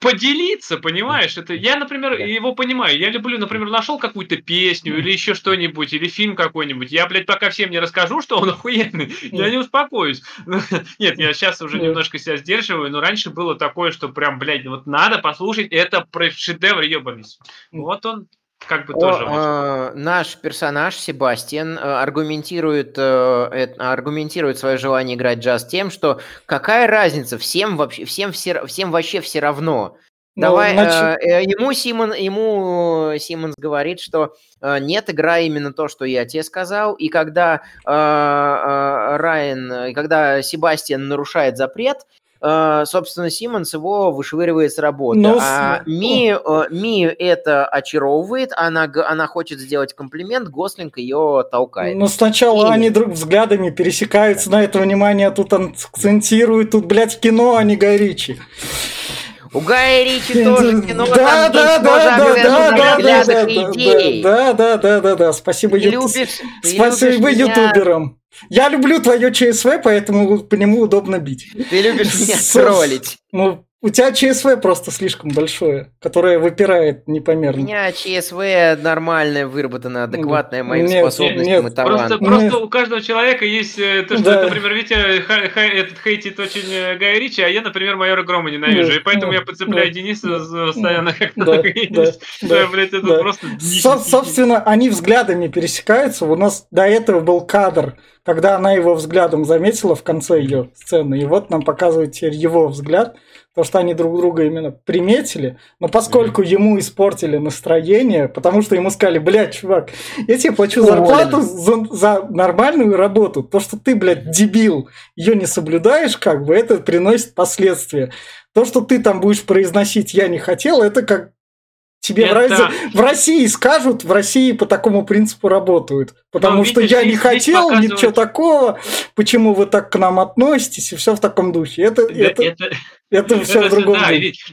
поделиться, понимаешь? Это я, например, его понимаю. Я люблю, например, нашел какую-то песню или еще что-нибудь, или фильм какой-нибудь. Я, блядь, пока всем не расскажу, что он охуенный, я не успокоюсь. [laughs] Нет, я сейчас уже немножко себя сдерживаю, но раньше было такое, что прям, блядь, вот надо послушать, это шедевр ебаный. Вот он как бы тоже О, э, наш персонаж Себастьян э, аргументирует, э, аргументирует свое желание играть джаз тем, что какая разница, всем вообще, всем, все, всем вообще все равно. Ну, Давай, значит... э, ему Симон, ему Симонс говорит, что э, нет, играй именно то, что я тебе сказал, и когда э, э, Райан, когда Себастьян нарушает запрет, э, собственно, Симмонс его вышвыривает с работы. Ну, а Ми, э, Ми это очаровывает, она, она хочет сделать комплимент, Гослинг ее толкает. Ну, сначала И... они друг взглядами пересекаются, на это внимание тут акцентируют, тут, блядь, кино, а не Гай Ричи. У Гая Ричи тоже кино, да, там да, да, да, да, да, да, идей. Да, да, да, да, да, спасибо, ты любишь, спасибо ютуберам. Я люблю твое ЧСВ, поэтому по нему удобно бить. Ты любишь меня троллить. Ну, у тебя ЧСВ просто слишком большое, которое выпирает непомерно. У меня ЧСВ нормальное, выработанное, адекватное моим нет, способностям нет, и талантам. Просто, просто у каждого человека есть э, то, что, да. например, Витя ха, ха, этот хейтит очень э, Гая Ричи, а я, например, майора Грома ненавижу. Нет, и поэтому нет, я подцепляю нет, Дениса постоянно как-то да, да, да, блядь, это да. просто... Со- собственно, они взглядами пересекаются. У нас до этого был кадр, когда она его взглядом заметила в конце ее сцены. И вот нам показывают теперь его взгляд – потому что они друг друга именно приметили, но поскольку ему испортили настроение, потому что ему сказали, блядь, чувак, я тебе плачу зарплату за, за нормальную работу, то, что ты, блядь, дебил, ее не соблюдаешь, как бы, это приносит последствия. То, что ты там будешь произносить «я не хотел», это как Тебе это... в, в России скажут, в России по такому принципу работают. Потому Но, что видишь, я не хотел, показывают... ничего такого, почему вы так к нам относитесь, и все в таком духе. Это, да, это, это... [laughs] Это все в другом. Да,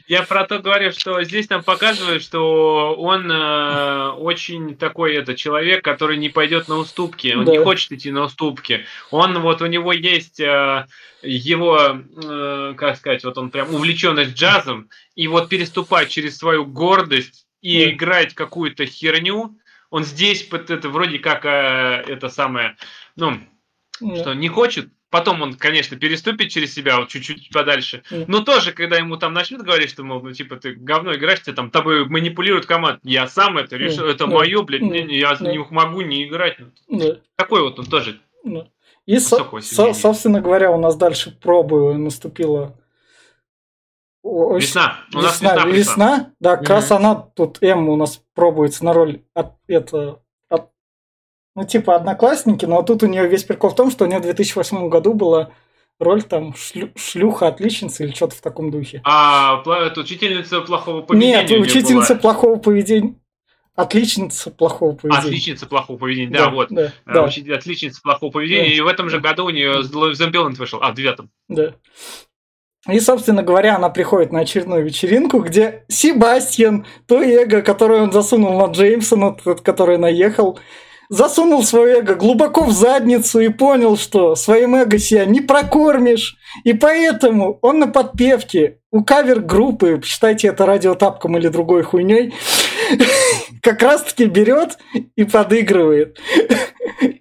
я про то говорю, что здесь нам показывают, что он э, очень такой это человек, который не пойдет на уступки, он да. не хочет идти на уступки. Он вот у него есть э, его, э, как сказать, вот он прям увлеченность джазом, и вот переступать через свою гордость и да. играть какую-то херню, он здесь это вроде как э, это самое, ну, да. что не хочет, Потом он, конечно, переступит через себя вот чуть-чуть подальше. Mm. Но тоже, когда ему там начнут говорить, что, мол, ну, типа, ты говно играешь, ты там тобой манипулирует команда. Я сам это решил, mm. это mm. мое, блядь, mm. не, я mm. не могу не играть. Mm. Такой вот он тоже. Mm. И, со- со- собственно говоря, у нас дальше пробы наступила Весна. У нас весна, весна, весна. Да, как mm-hmm. раз она тут М у нас пробуется на роль от, это, ну, типа одноклассники, но тут у нее весь прикол в том, что у нее в 2008 году была роль там шлю, шлюха отличница или что-то в таком духе. А это учительница плохого поведения? Нет, учительница плохого поведения. Отличница плохого поведения. Отличница плохого поведения, да, да вот. Да, а, да. Отличница плохого поведения. Да. И в этом же году у нее Зомбиланд вышел, а, в девятом. Да. И, собственно говоря, она приходит на очередную вечеринку, где Себастьян, то эго, которое он засунул на Джеймсона, тот, который наехал, засунул свое эго глубоко в задницу и понял, что своим эго себя не прокормишь. И поэтому он на подпевке у кавер-группы, считайте это радиотапком или другой хуйней, как раз-таки берет и подыгрывает.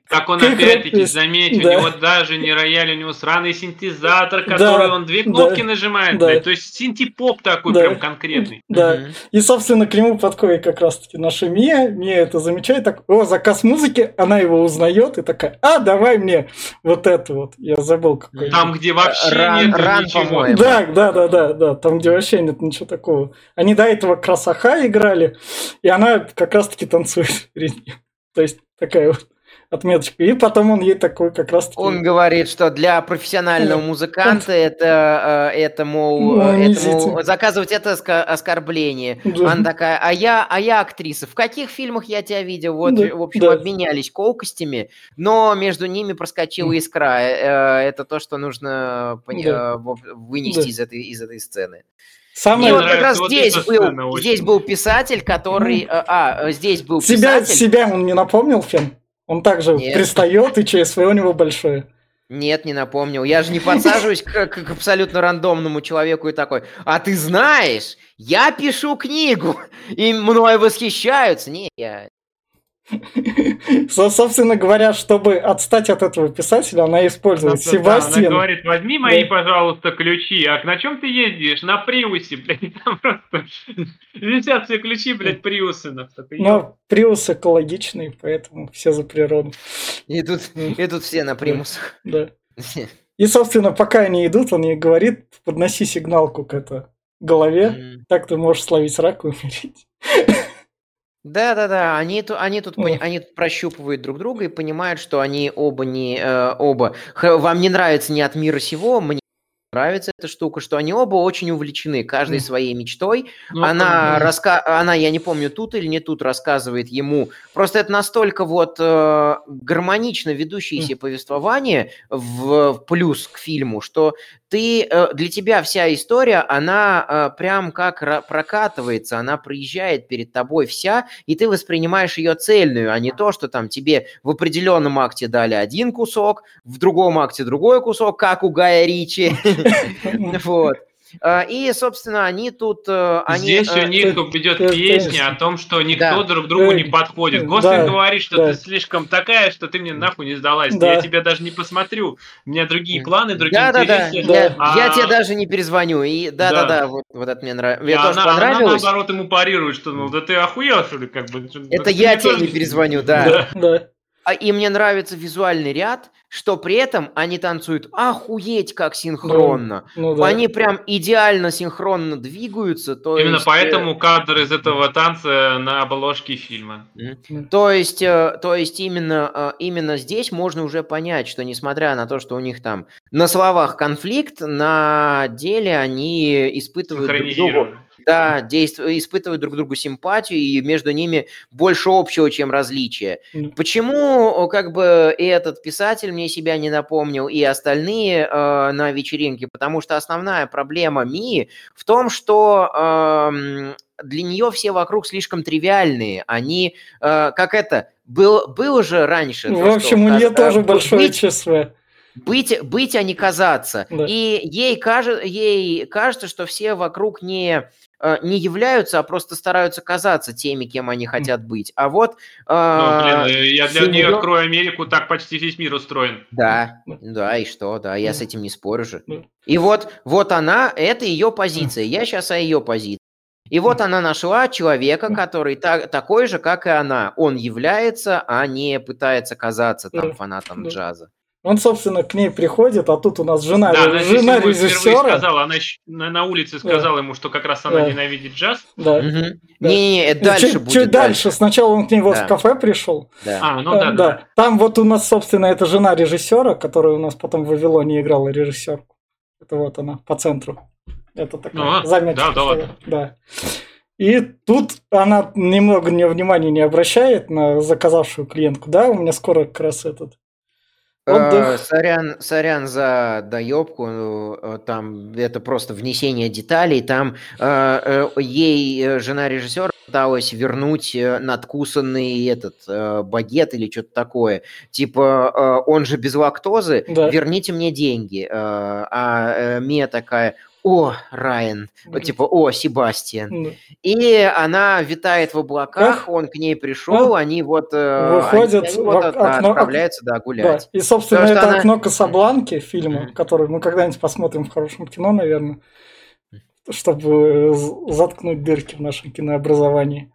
Как он опять-таки, заметь, да. у него даже не рояль, у него сраный синтезатор, который да, он две кнопки да, нажимает, да. то есть синтепоп такой да. прям конкретный. Да, угу. и, собственно, к нему подходит как раз-таки наша Мия, Мия это замечает, так, о, заказ музыки, она его узнает и такая, а, давай мне вот это вот, я забыл какой. Там, где вообще ран, нет ран, ничего. Да, да, да, да, да, там, где вообще нет ничего такого. Они до этого красоха играли, и она как раз-таки танцует перед ним. То есть такая вот отметочку. И потом он ей такой как раз таки... Он говорит, что для профессионального музыканта это, э, это, мол, ну, это, мол заказывать это оскорбление. Да. Она такая, а я, а я актриса. В каких фильмах я тебя видел? Вот, да, в общем, да. обменялись колкостями, но между ними проскочила искра. Э, это то, что нужно да. Э, вынести да. из, этой, из этой сцены. Самое... И вот как раз вот здесь был, здесь был писатель, который... А, здесь был себя, писатель... Себя он не напомнил, Фен? Он также Нет. пристает, и ЧСВ у него большое. Нет, не напомнил. Я же не подсаживаюсь к, к абсолютно рандомному человеку и такой, а ты знаешь, я пишу книгу, и мной восхищаются. Не, я [laughs] Собственно говоря, чтобы отстать от этого писателя, она использует да, Себастьян. Она говорит, возьми мои, да. пожалуйста, ключи. А на чем ты ездишь? На Приусе, блядь. [laughs] Там просто висят все ключи, блядь, Приусы. Но Приус экологичный, поэтому все за природу. И тут, и тут все на Примусах. [laughs] Да. И, собственно, пока они идут, он ей говорит, подноси сигналку к это голове, mm. так ты можешь словить рак и умереть. Да-да-да, они, они, тут, пони- они тут прощупывают друг друга и понимают, что они оба не... Э, оба... Х- вам не нравится не от мира сего, мне нравится эта штука, что они оба очень увлечены, каждой своей мечтой. Ну, она, раска... она, я не помню, тут или не тут рассказывает ему. Просто это настолько вот э, гармонично ведущееся повествование в, в плюс к фильму, что ты, э, для тебя вся история, она э, прям как прокатывается, она проезжает перед тобой вся, и ты воспринимаешь ее цельную, а не то, что там тебе в определенном акте дали один кусок, в другом акте другой кусок, как у Гая Ричи. [laughs] [laughs] Вот. А, и, собственно, они тут... Э, они, Здесь у них идет песня о том, что никто да. друг другу не подходит. Гослинг да, говорит, что да. ты слишком такая, что ты мне нахуй не сдалась. Да. Я тебя даже не посмотрю. У меня другие планы, другие да, интересы. Да, да. Я, а... я тебе даже не перезвоню. И да-да-да, вот, вот это мне нравится. Тоже она, понравилось. Она, наоборот, ему парирует, что, ну, да ты охуел, что ли, как бы. Это я тебе не перезвоню, да. Да. А, и мне нравится визуальный ряд, что при этом они танцуют охуеть как синхронно. Ну, ну, да. Они прям идеально синхронно двигаются. То Именно есть... поэтому э, кадр из этого танца на обложке фильма. То есть, э, то есть именно, э, именно здесь можно уже понять, что несмотря на то, что у них там на словах конфликт, на деле они испытывают друг другу да, действуют, испытывают друг другу симпатию, и между ними больше общего, чем различия. Mm. Почему как бы и этот писатель мне себя не напомнил, и остальные э, на вечеринке? Потому что основная проблема Мии в том, что э, для нее все вокруг слишком тривиальные. Они, э, как это, был, было же раньше. В общем, что, у нее тоже большое быть, чувство быть, быть, а не казаться. Да. И ей, кажется, ей кажется, что все вокруг не Э, не являются, а просто стараются казаться теми, кем они хотят быть. А вот... Ну, блин, э, э, я для нее открою Америку, так почти весь мир устроен. Да, да, и что, да, я с этим не спорю же. И вот, вот она, это ее позиция, я сейчас о ее позиции. И вот она нашла человека, который та, такой же, как и она. Он является, а не пытается казаться там фанатом джаза. Он, собственно, к ней приходит, а тут у нас жена, да, она жена режиссера. Сказала, она на, на улице сказала да. ему, что как раз она да. ненавидит джаз. Да. Угу. да. Не, это дальше чуть, будет. Чуть дальше. дальше. Сначала он к ней вот да. в кафе пришел. Да. А, ну да, да, да. Там вот у нас, собственно, это жена режиссера, которая у нас потом в Вавилоне играла режиссерку. Это вот она по центру. Это такая ну, а, заметка. Да, да, да. И тут она немного не внимания не обращает на заказавшую клиентку. Да, у меня скоро как раз этот Отдых. Сорян, сорян за доебку, э, там это просто внесение деталей. Там э, э, ей жена режиссера пыталась вернуть надкусанный этот багет или что-то такое. Типа, он же без лактозы, да. верните мне деньги. А Мия такая, о, Райан, вот, типа, о, Себастьян. Mm. И она витает в облаках, Эх. он к ней пришел, mm. они вот, э, Выходят они, они вот окно, да, отправляются, да, гулять. Да. И, собственно, Потому это она... окно Касабланки фильма, mm. который мы когда-нибудь посмотрим в хорошем кино, наверное, чтобы заткнуть дырки в нашем кинообразовании.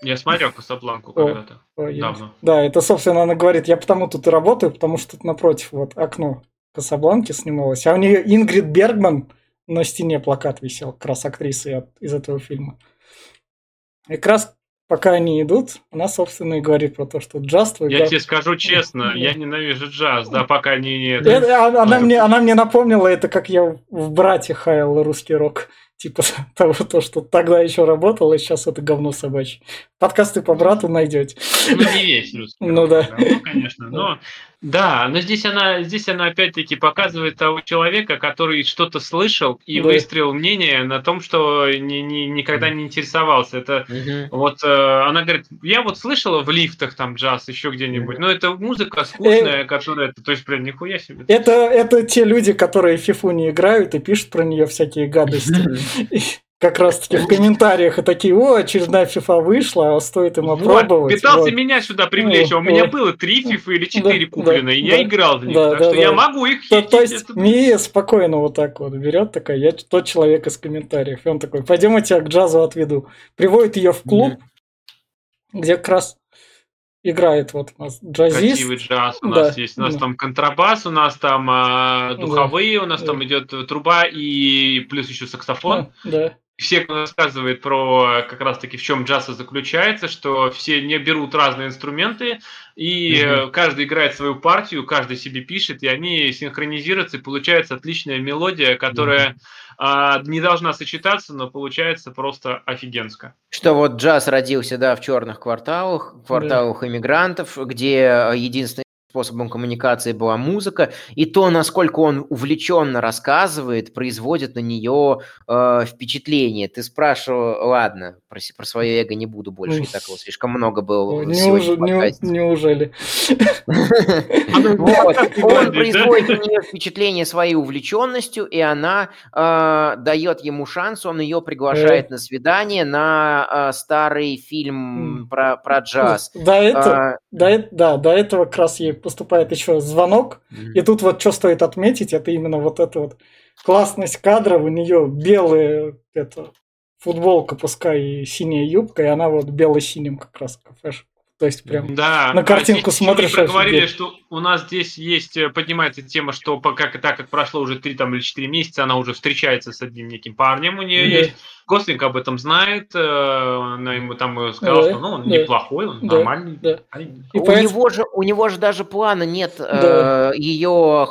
Я смотрел Касабланку когда-то, давно. Да, это, собственно, она говорит, я потому тут и работаю, потому что тут напротив вот окно Касабланке снималась. А у нее Ингрид Бергман на стене плакат висел, как раз актрисы от, из этого фильма. И как раз пока они идут, она, собственно, и говорит про то, что джаз твой... Я тебе скажу честно, [laughs] я ненавижу джаз, да, пока они не... Это, она, мне, она мне напомнила это, как я в «Брате» хаял русский рок. Типа [laughs] того, то, что тогда еще работало, и сейчас это говно собачье. Подкасты по брату найдете. Ну, не весь русский [laughs] Ну, да. Ну, конечно. Но да, но здесь она, здесь она опять-таки показывает того человека, который что-то слышал и да. выстроил мнение на том, что ни, ни, никогда не интересовался. Это угу. вот э, она говорит, я вот слышала в лифтах там джаз еще где-нибудь, но это музыка скучная, э, которая, то есть прям нихуя себе. Это это те люди, которые в фифу не играют и пишут про нее всякие гадости [laughs] [laughs] как раз таки в комментариях и такие, о, очередная FIFA вышла, а стоит им опробовать. Вот, пытался вот. меня сюда привлечь, а у меня было три FIFA или четыре да, куплены, и да, я играл в них, да, так да, что да. я могу их то, то есть это... Мия спокойно вот так вот берет, такая, я тот человек из комментариев, и он такой, пойдем я тебя к джазу отведу. Приводит ее в клуб, mm-hmm. где как раз играет вот у нас джазист. Красивый джаз у нас да. есть. У нас да. там контрабас, у нас там а, духовые, да. у нас да. там идет труба и плюс еще саксофон. Да. да. Все рассказывает про как раз-таки в чем джаз заключается, что все не берут разные инструменты, и угу. каждый играет свою партию, каждый себе пишет, и они синхронизируются, и получается отличная мелодия, которая угу. а, не должна сочетаться, но получается просто офигенско. Что вот джаз родился, да, в черных кварталах, кварталах да. иммигрантов, где единственный способом коммуникации была музыка, и то, насколько он увлеченно рассказывает, производит на нее э, впечатление. Ты спрашивал, ладно, про, про свое эго не буду больше, и такого слишком много было Неужели? [laughs] неужели? Он производит на нее впечатление своей увлеченностью, и она э, дает ему шанс, он ее приглашает э. на свидание на э, старый фильм про джаз. Да, до этого как раз ей поступает еще звонок, mm-hmm. и тут вот что стоит отметить, это именно вот эта вот классность кадра, у нее белая это, футболка, пускай и синяя юбка, и она вот бело-синим как раз кафеш. То есть прям да, на картинку а смотришь. Мы говорили, что у нас здесь есть, э, поднимается тема, что как, так как прошло уже 3 там, или 4 месяца, она уже встречается с одним неким парнем, у нее да. есть. Гослинг об этом знает, э, она ему там сказала, да, что ну, он да, неплохой, он да, нормальный. Да. И у, поэтому... него же, у него же даже плана нет да. э, ее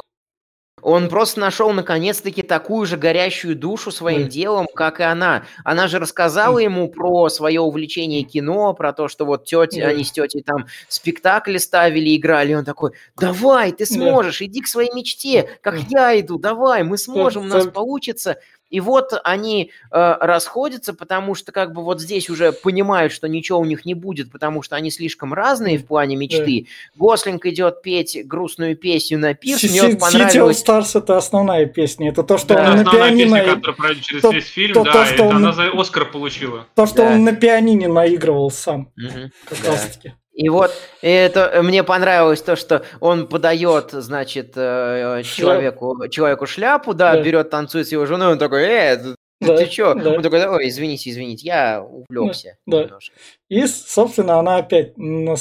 он просто нашел наконец-таки такую же горящую душу своим mm. делом, как и она. Она же рассказала ему про свое увлечение кино, про то, что вот тетя, mm. они с тетей там спектакли ставили, играли. И он такой, давай, ты сможешь, иди к своей мечте, как я иду, давай, мы сможем, у нас получится. И вот они э, расходятся, потому что как бы вот здесь уже понимают, что ничего у них не будет, потому что они слишком разные в плане мечты. Да. Гослинг идет петь грустную песню на пирс, мне вот понравилось... City Stars это основная песня, это то, что да, он на пианино... Песня, которая пройдет через то, весь фильм, то, да, то, что он... она за Оскар получила. То, что да. он на пианине наигрывал сам, угу. как да. раз таки. И вот это э, мне понравилось то, что он подает, значит, э, человеку, человеку шляпу, да, да, берет, танцует с его женой, он такой, э, ты, да, ты что? Да. Он такой, ой, извините, извините, я увлекся да, немножко. И, собственно, она опять на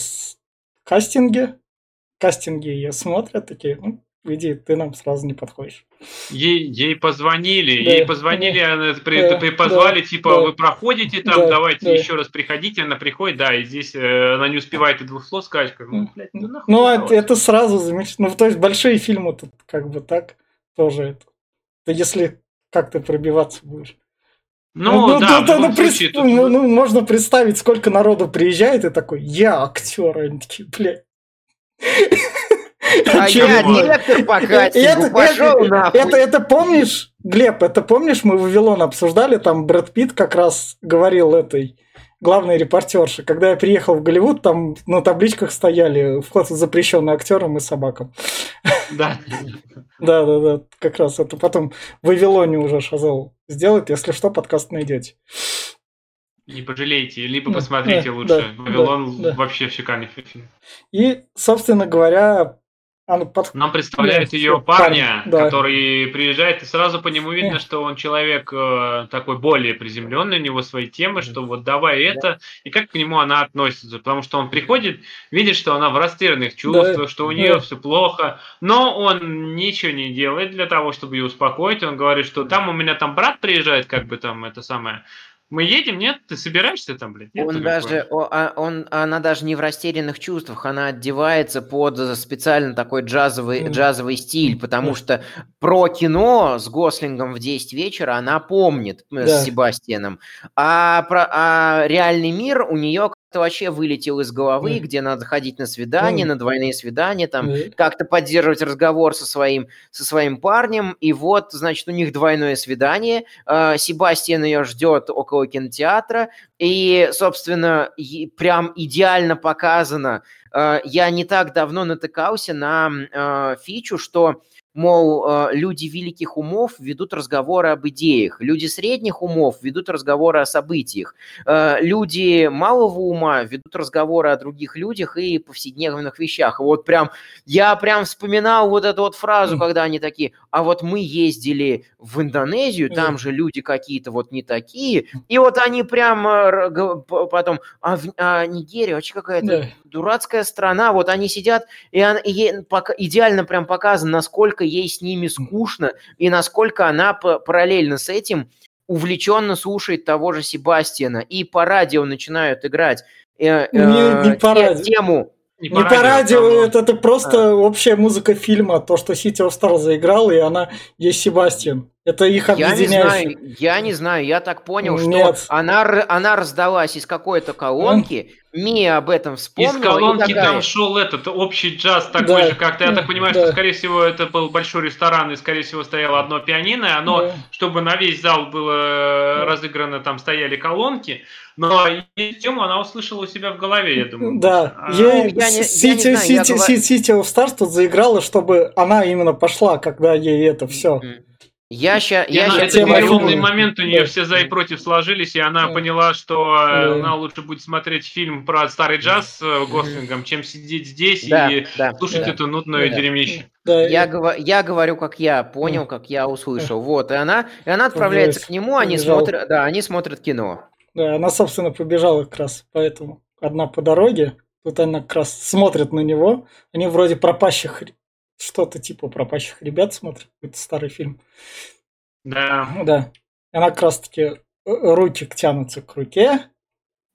кастинге, кастинге ее смотрят, такие, ну, иди, ты нам сразу не подходишь. Ей, ей позвонили, да, ей позвонили, да, она при, да, при, позвали, да, типа, да, вы проходите там, да, давайте да. еще раз приходите, она приходит, да, и здесь э, она не успевает и двух слов сказать, как, ну, блядь, ну нахуй. Ну, это, это сразу замечательно, ну, то есть большие фильмы тут как бы так тоже это. Да если как ты пробиваться будешь. Ну, ну да, ну, ну, случае, тут... ну, ну, можно представить, сколько народу приезжает и такой, я актер, они такие, блядь. А я директор по кастингу, пошел нахуй. Это, это помнишь, Глеб, это помнишь, мы Вавилон обсуждали, там Брэд Питт как раз говорил этой главной репортерши. Когда я приехал в Голливуд, там на табличках стояли вход запрещенный актерам и собакам. Да. Да, да, да, как раз это потом в Вавилоне уже Шазел сделает. Если что, подкаст найдете. Не пожалейте, либо посмотрите лучше. Вавилон вообще шикарный фильм. И, собственно говоря, под... Нам представляют да, ее парня, парень, да. который приезжает, и сразу по нему видно, что он человек э, такой более приземленный, у него свои темы, что вот давай это, и как к нему она относится, потому что он приходит, видит, что она в растерянных чувствах, да, что у нее да. все плохо, но он ничего не делает для того, чтобы ее успокоить, он говорит, что там у меня там брат приезжает, как бы там это самое, мы едем, нет? Ты собираешься там, блядь? Нет, он даже, он, а, он, она даже не в растерянных чувствах, она одевается под специально такой джазовый, mm. джазовый стиль, потому mm. что про кино с Гослингом в 10 вечера она помнит э, да. с Себастьяном, а, про, а реальный мир у нее как-то вообще вылетел из головы, mm. где надо ходить на свидание, mm. на двойные свидания, там mm. как-то поддерживать разговор со своим, со своим парнем, и вот, значит, у них двойное свидание, э, Себастьян ее ждет около кинотеатра, и, собственно, прям идеально показано, э, я не так давно натыкался на э, фичу, что мол, э, люди великих умов ведут разговоры об идеях, люди средних умов ведут разговоры о событиях, э, люди малого ума ведут разговоры о других людях и повседневных вещах. Вот прям, я прям вспоминал вот эту вот фразу, когда они такие, а вот мы ездили в Индонезию, там же люди какие-то вот не такие, и вот они прям э, потом, а, в, а Нигерия вообще какая-то дурацкая страна, вот они сидят, и, она, и идеально прям показано, насколько ей с ними скучно и насколько она параллельно с этим увлеченно слушает того же Себастьяна, и по радио начинают играть э, не, не по радио. тему не, не по радио, это, это просто а. общая музыка фильма, то, что City of Stars заиграл, и она есть Себастьян. Это их объединяет. Я не знаю, я не знаю, я так понял, Нет. что она, она раздалась из какой-то колонки, mm. Мия об этом вспомнила. Из колонки там шел этот общий джаз такой да. же, как-то. Я так понимаю, да. что, скорее всего, это был большой ресторан, и, скорее всего, стояло одно пианино, оно, да. чтобы на весь зал было разыграно, там стояли колонки, но тему она услышала у себя в голове, я думаю. Да, а, ей ну, City, of Stars тут заиграла, чтобы она именно пошла, когда ей это все. Я ща, я, ща это переломный момент у нее все за и против сложились, и она да. поняла, что да. она лучше будет смотреть фильм про старый джаз с э, Гослингом, чем сидеть здесь да, и да, слушать да. эту нудную да. дерьмище. Да, я, и... я говорю, как я понял, как я услышал. Вот, и она, и она отправляется к нему, они смотрят, да, они смотрят кино. Да, она, собственно, побежала как раз поэтому. Одна по дороге, тут она как раз смотрит на него. Они вроде пропащих, что-то типа пропащих ребят смотрят. Это старый фильм. Да. Да. Она как раз таки э, руки тянутся к руке,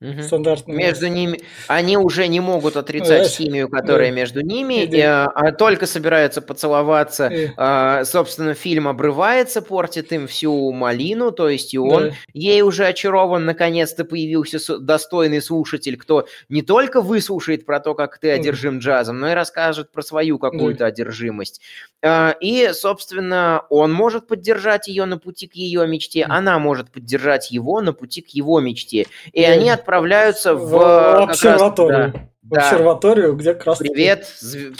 Угу. Стандартный. Между ними они уже не могут отрицать да, химию, которая да. между ними, да. и, а, только собираются поцеловаться. Да. А, собственно, фильм обрывается, портит им всю малину, то есть и он да. ей уже очарован, наконец-то появился достойный слушатель, кто не только выслушает про то, как ты одержим джазом, но и расскажет про свою какую-то да. одержимость. А, и, собственно, он может поддержать ее на пути к ее мечте, да. она может поддержать его на пути к его мечте, и да. они отправляются отправляются в, в обсерваторию. Раз, да, да. обсерваторию, где как раз... Привет,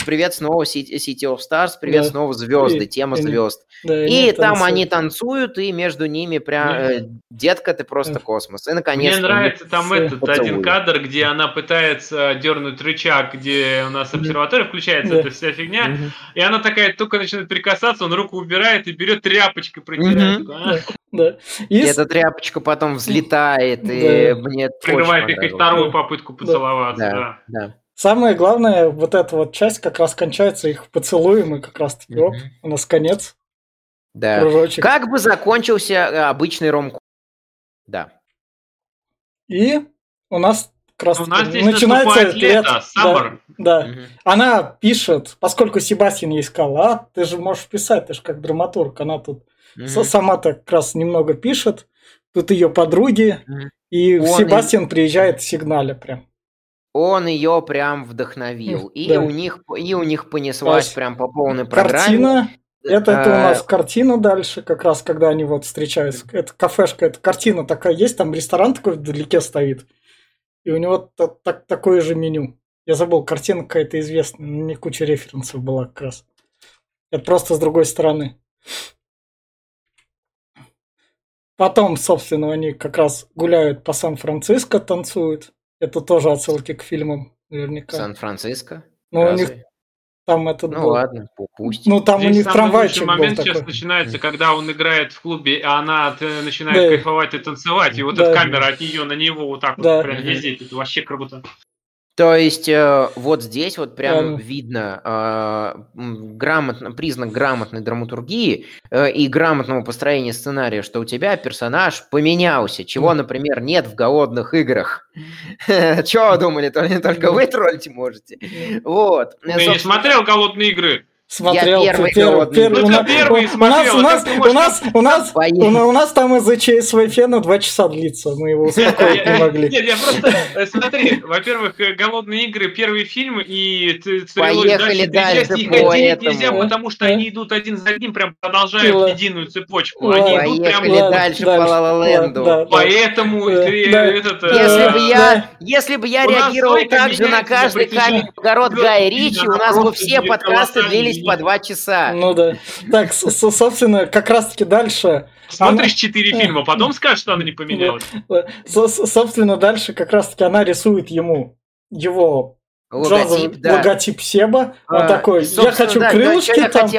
привет снова City of Stars, привет да. снова звезды, и, тема и, звезд. Да, и, и там танцуют. они танцуют, и между ними прям, э, детка, ты просто космос. И наконец Мне нравится там этот поцелуй. один кадр, где она пытается дернуть рычаг, где у нас обсерватория включается, да. эта вся фигня, угу. и она такая только начинает прикасаться, он руку убирает и берет тряпочкой протирает. Угу. Да. Да. И эта тряпочка потом взлетает, [laughs] и мне Прерывает их вторую попытку поцеловаться. Да, да. Самое главное, вот эта вот часть как раз кончается их поцелуем, и как раз таки, оп, у нас конец. Да. Кружочек. Как бы закончился э, обычный ром Да. И у нас как раз у нас здесь начинается лето, лет, Да, да. Угу. Она пишет, поскольку Себастьян ей сказал, а ты же можешь писать, ты же как драматург, она тут угу. сама-то как раз немного пишет, тут ее подруги, угу. и Он Себастьян и... приезжает сигналя прям. Он ее прям вдохновил. И да. у них и у них понеслась есть, прям по полной программе. Картина. Это, это у нас картина дальше, как раз когда они вот встречаются. Это кафешка, это картина такая есть, там ресторан такой вдалеке стоит. И у него так, такое же меню. Я забыл, картина какая-то известная, не куча референсов была как раз. Это просто с другой стороны. Потом, собственно, они как раз гуляют по Сан-Франциско, танцуют. Это тоже отсылки к фильмам, наверняка. Сан-Франциско? Ну, у них там это Ну был... ладно, пусть. Ну там Здесь у них трамвайчик момент был сейчас такой. начинается, когда он играет в клубе, а она начинает да. кайфовать и танцевать, и вот да. эта камера от нее на него вот так да. вот прям ездит, это вообще круто. То есть э, вот здесь вот прям да. видно э, грамотно, признак грамотной драматургии э, и грамотного построения сценария, что у тебя персонаж поменялся, чего, например, нет в голодных играх. [laughs] Чего думали, только вы троллить можете? Вот. Ты не смотрел голодные игры? Смотрел. Я первый, первый, первый, у, первый у, нас, у, нас, у, нас, у, нас, у, нас там из-за ЧСВФ на два часа длится, мы его [laughs] успокоить не могли. Нет, я просто, э, смотри, во-первых, э, «Голодные игры» первый фильм, и Поехали дальше их отделить нельзя, потому что они идут один за одним, прям продолжают единую цепочку. Они идут прям... дальше по ла Поэтому этот... Э, если бы я реагировал так же на каждый камень огород Гая Ричи, у нас бы все подкасты длились по два часа. Ну да. Так, собственно, как раз-таки дальше... Смотришь четыре фильма, потом скажешь, что она не поменялась. Собственно, дальше как раз-таки она рисует ему его логотип, да. логотип Себа. Он а, такой, я хочу крылышки там.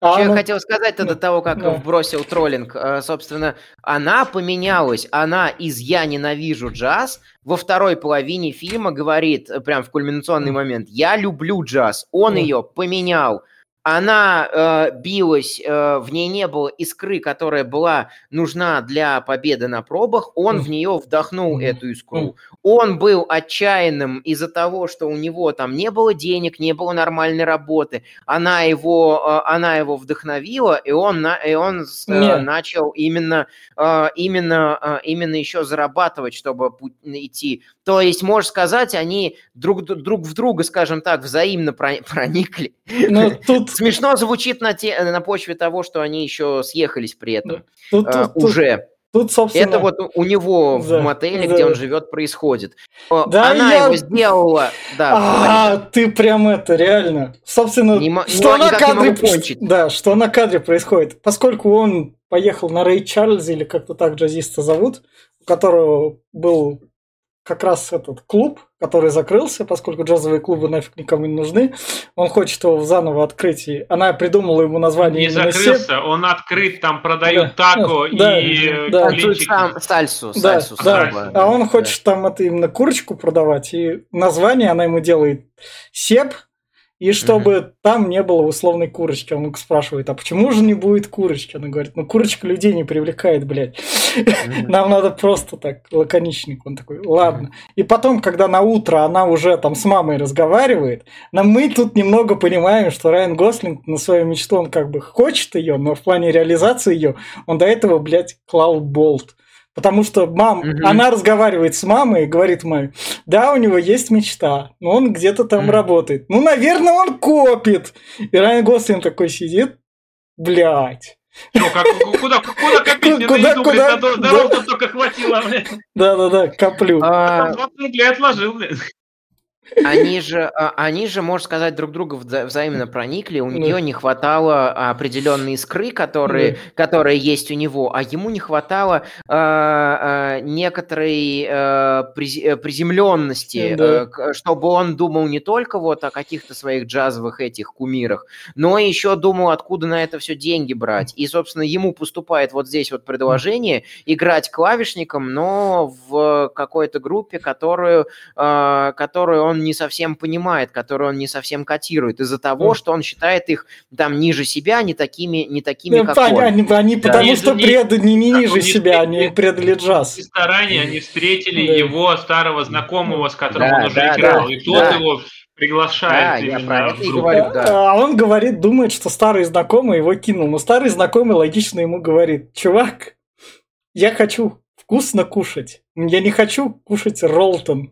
А, что ну... я хотел сказать-то до того, как да. вбросил троллинг. Э, собственно, она поменялась. Она из «Я ненавижу джаз» во второй половине фильма говорит, э, прям в кульминационный момент, «Я люблю джаз». Он ее поменял. Она э, билась, э, в ней не было искры, которая была нужна для победы на пробах, он в нее вдохнул эту искру. Он был отчаянным из-за того, что у него там не было денег, не было нормальной работы. Она его, э, она его вдохновила, и он, на, и он э, начал именно, э, именно, э, именно еще зарабатывать, чтобы идти. То есть, можно сказать, они друг, друг в друга, скажем так, взаимно [laughs] проникли. Но ну, тут Смешно звучит на, те, на почве того, что они еще съехались при этом. Тут, а, тут, уже. Тут, собственно... Это вот у него да, в мотеле, да. где он живет, происходит. Да, она я... его сделала. Да, а, ты прям это реально. Собственно, не, что на кадре да, что на кадре происходит. Поскольку он поехал на Рэй Чарльз, или как-то так джазиста зовут, у которого был как раз этот клуб, который закрылся, поскольку джазовые клубы нафиг никому не нужны. Он хочет его заново открыть. И она придумала ему название. Не закрылся, сет. он открыт, там продают да. тако да, и да, да. сальсу. Да, сальсу да. А он хочет да. там это именно курочку продавать. И название она ему делает Сеп, и чтобы mm-hmm. там не было условной курочки. Он спрашивает, а почему же не будет курочки? Она говорит, ну курочка людей не привлекает, блядь. Mm-hmm. Нам надо просто так, лаконичник. Он такой, ладно. Mm-hmm. И потом, когда на утро она уже там с мамой разговаривает, но мы тут немного понимаем, что Райан Гослинг на свою мечту, он как бы хочет ее, но в плане реализации ее, он до этого, блядь, клал болт. Потому что мам, угу. она разговаривает с мамой и говорит маме, да, у него есть мечта, но он где-то там угу. работает. Ну, наверное, он копит. И Райан Гослин такой сидит, блядь. Ну, как, куда, куда копить? Куда, еду, куда? Блядь, дорогу да. только хватило, блядь. Да-да-да, коплю. А... 20 рублей отложил, блядь. Они же, а, они же, можно сказать, друг друга взаимно проникли. У нее не хватало определенной искры, которые, которые есть у него, а ему не хватало э, некоторой э, приземленности, да. чтобы он думал не только вот о каких-то своих джазовых этих кумирах, но еще думал, откуда на это все деньги брать. И, собственно, ему поступает вот здесь вот предложение играть клавишником, но в какой-то группе, которую, э, которую он он не совсем понимает, которые он не совсем котирует, из-за того, что он считает их там ниже себя, не такими, не такими, как он. Они, они да. потому что предали не, не ниже себя, они предали джаз. В ресторане они встретили да. его старого знакомого, с которым да, он уже да, играл, да, и тот да. его приглашает. Да, я про это и говорю, да. А он говорит, думает, что старый знакомый его кинул. Но старый знакомый логично ему говорит, чувак, я хочу вкусно кушать. Я не хочу кушать Ролтон.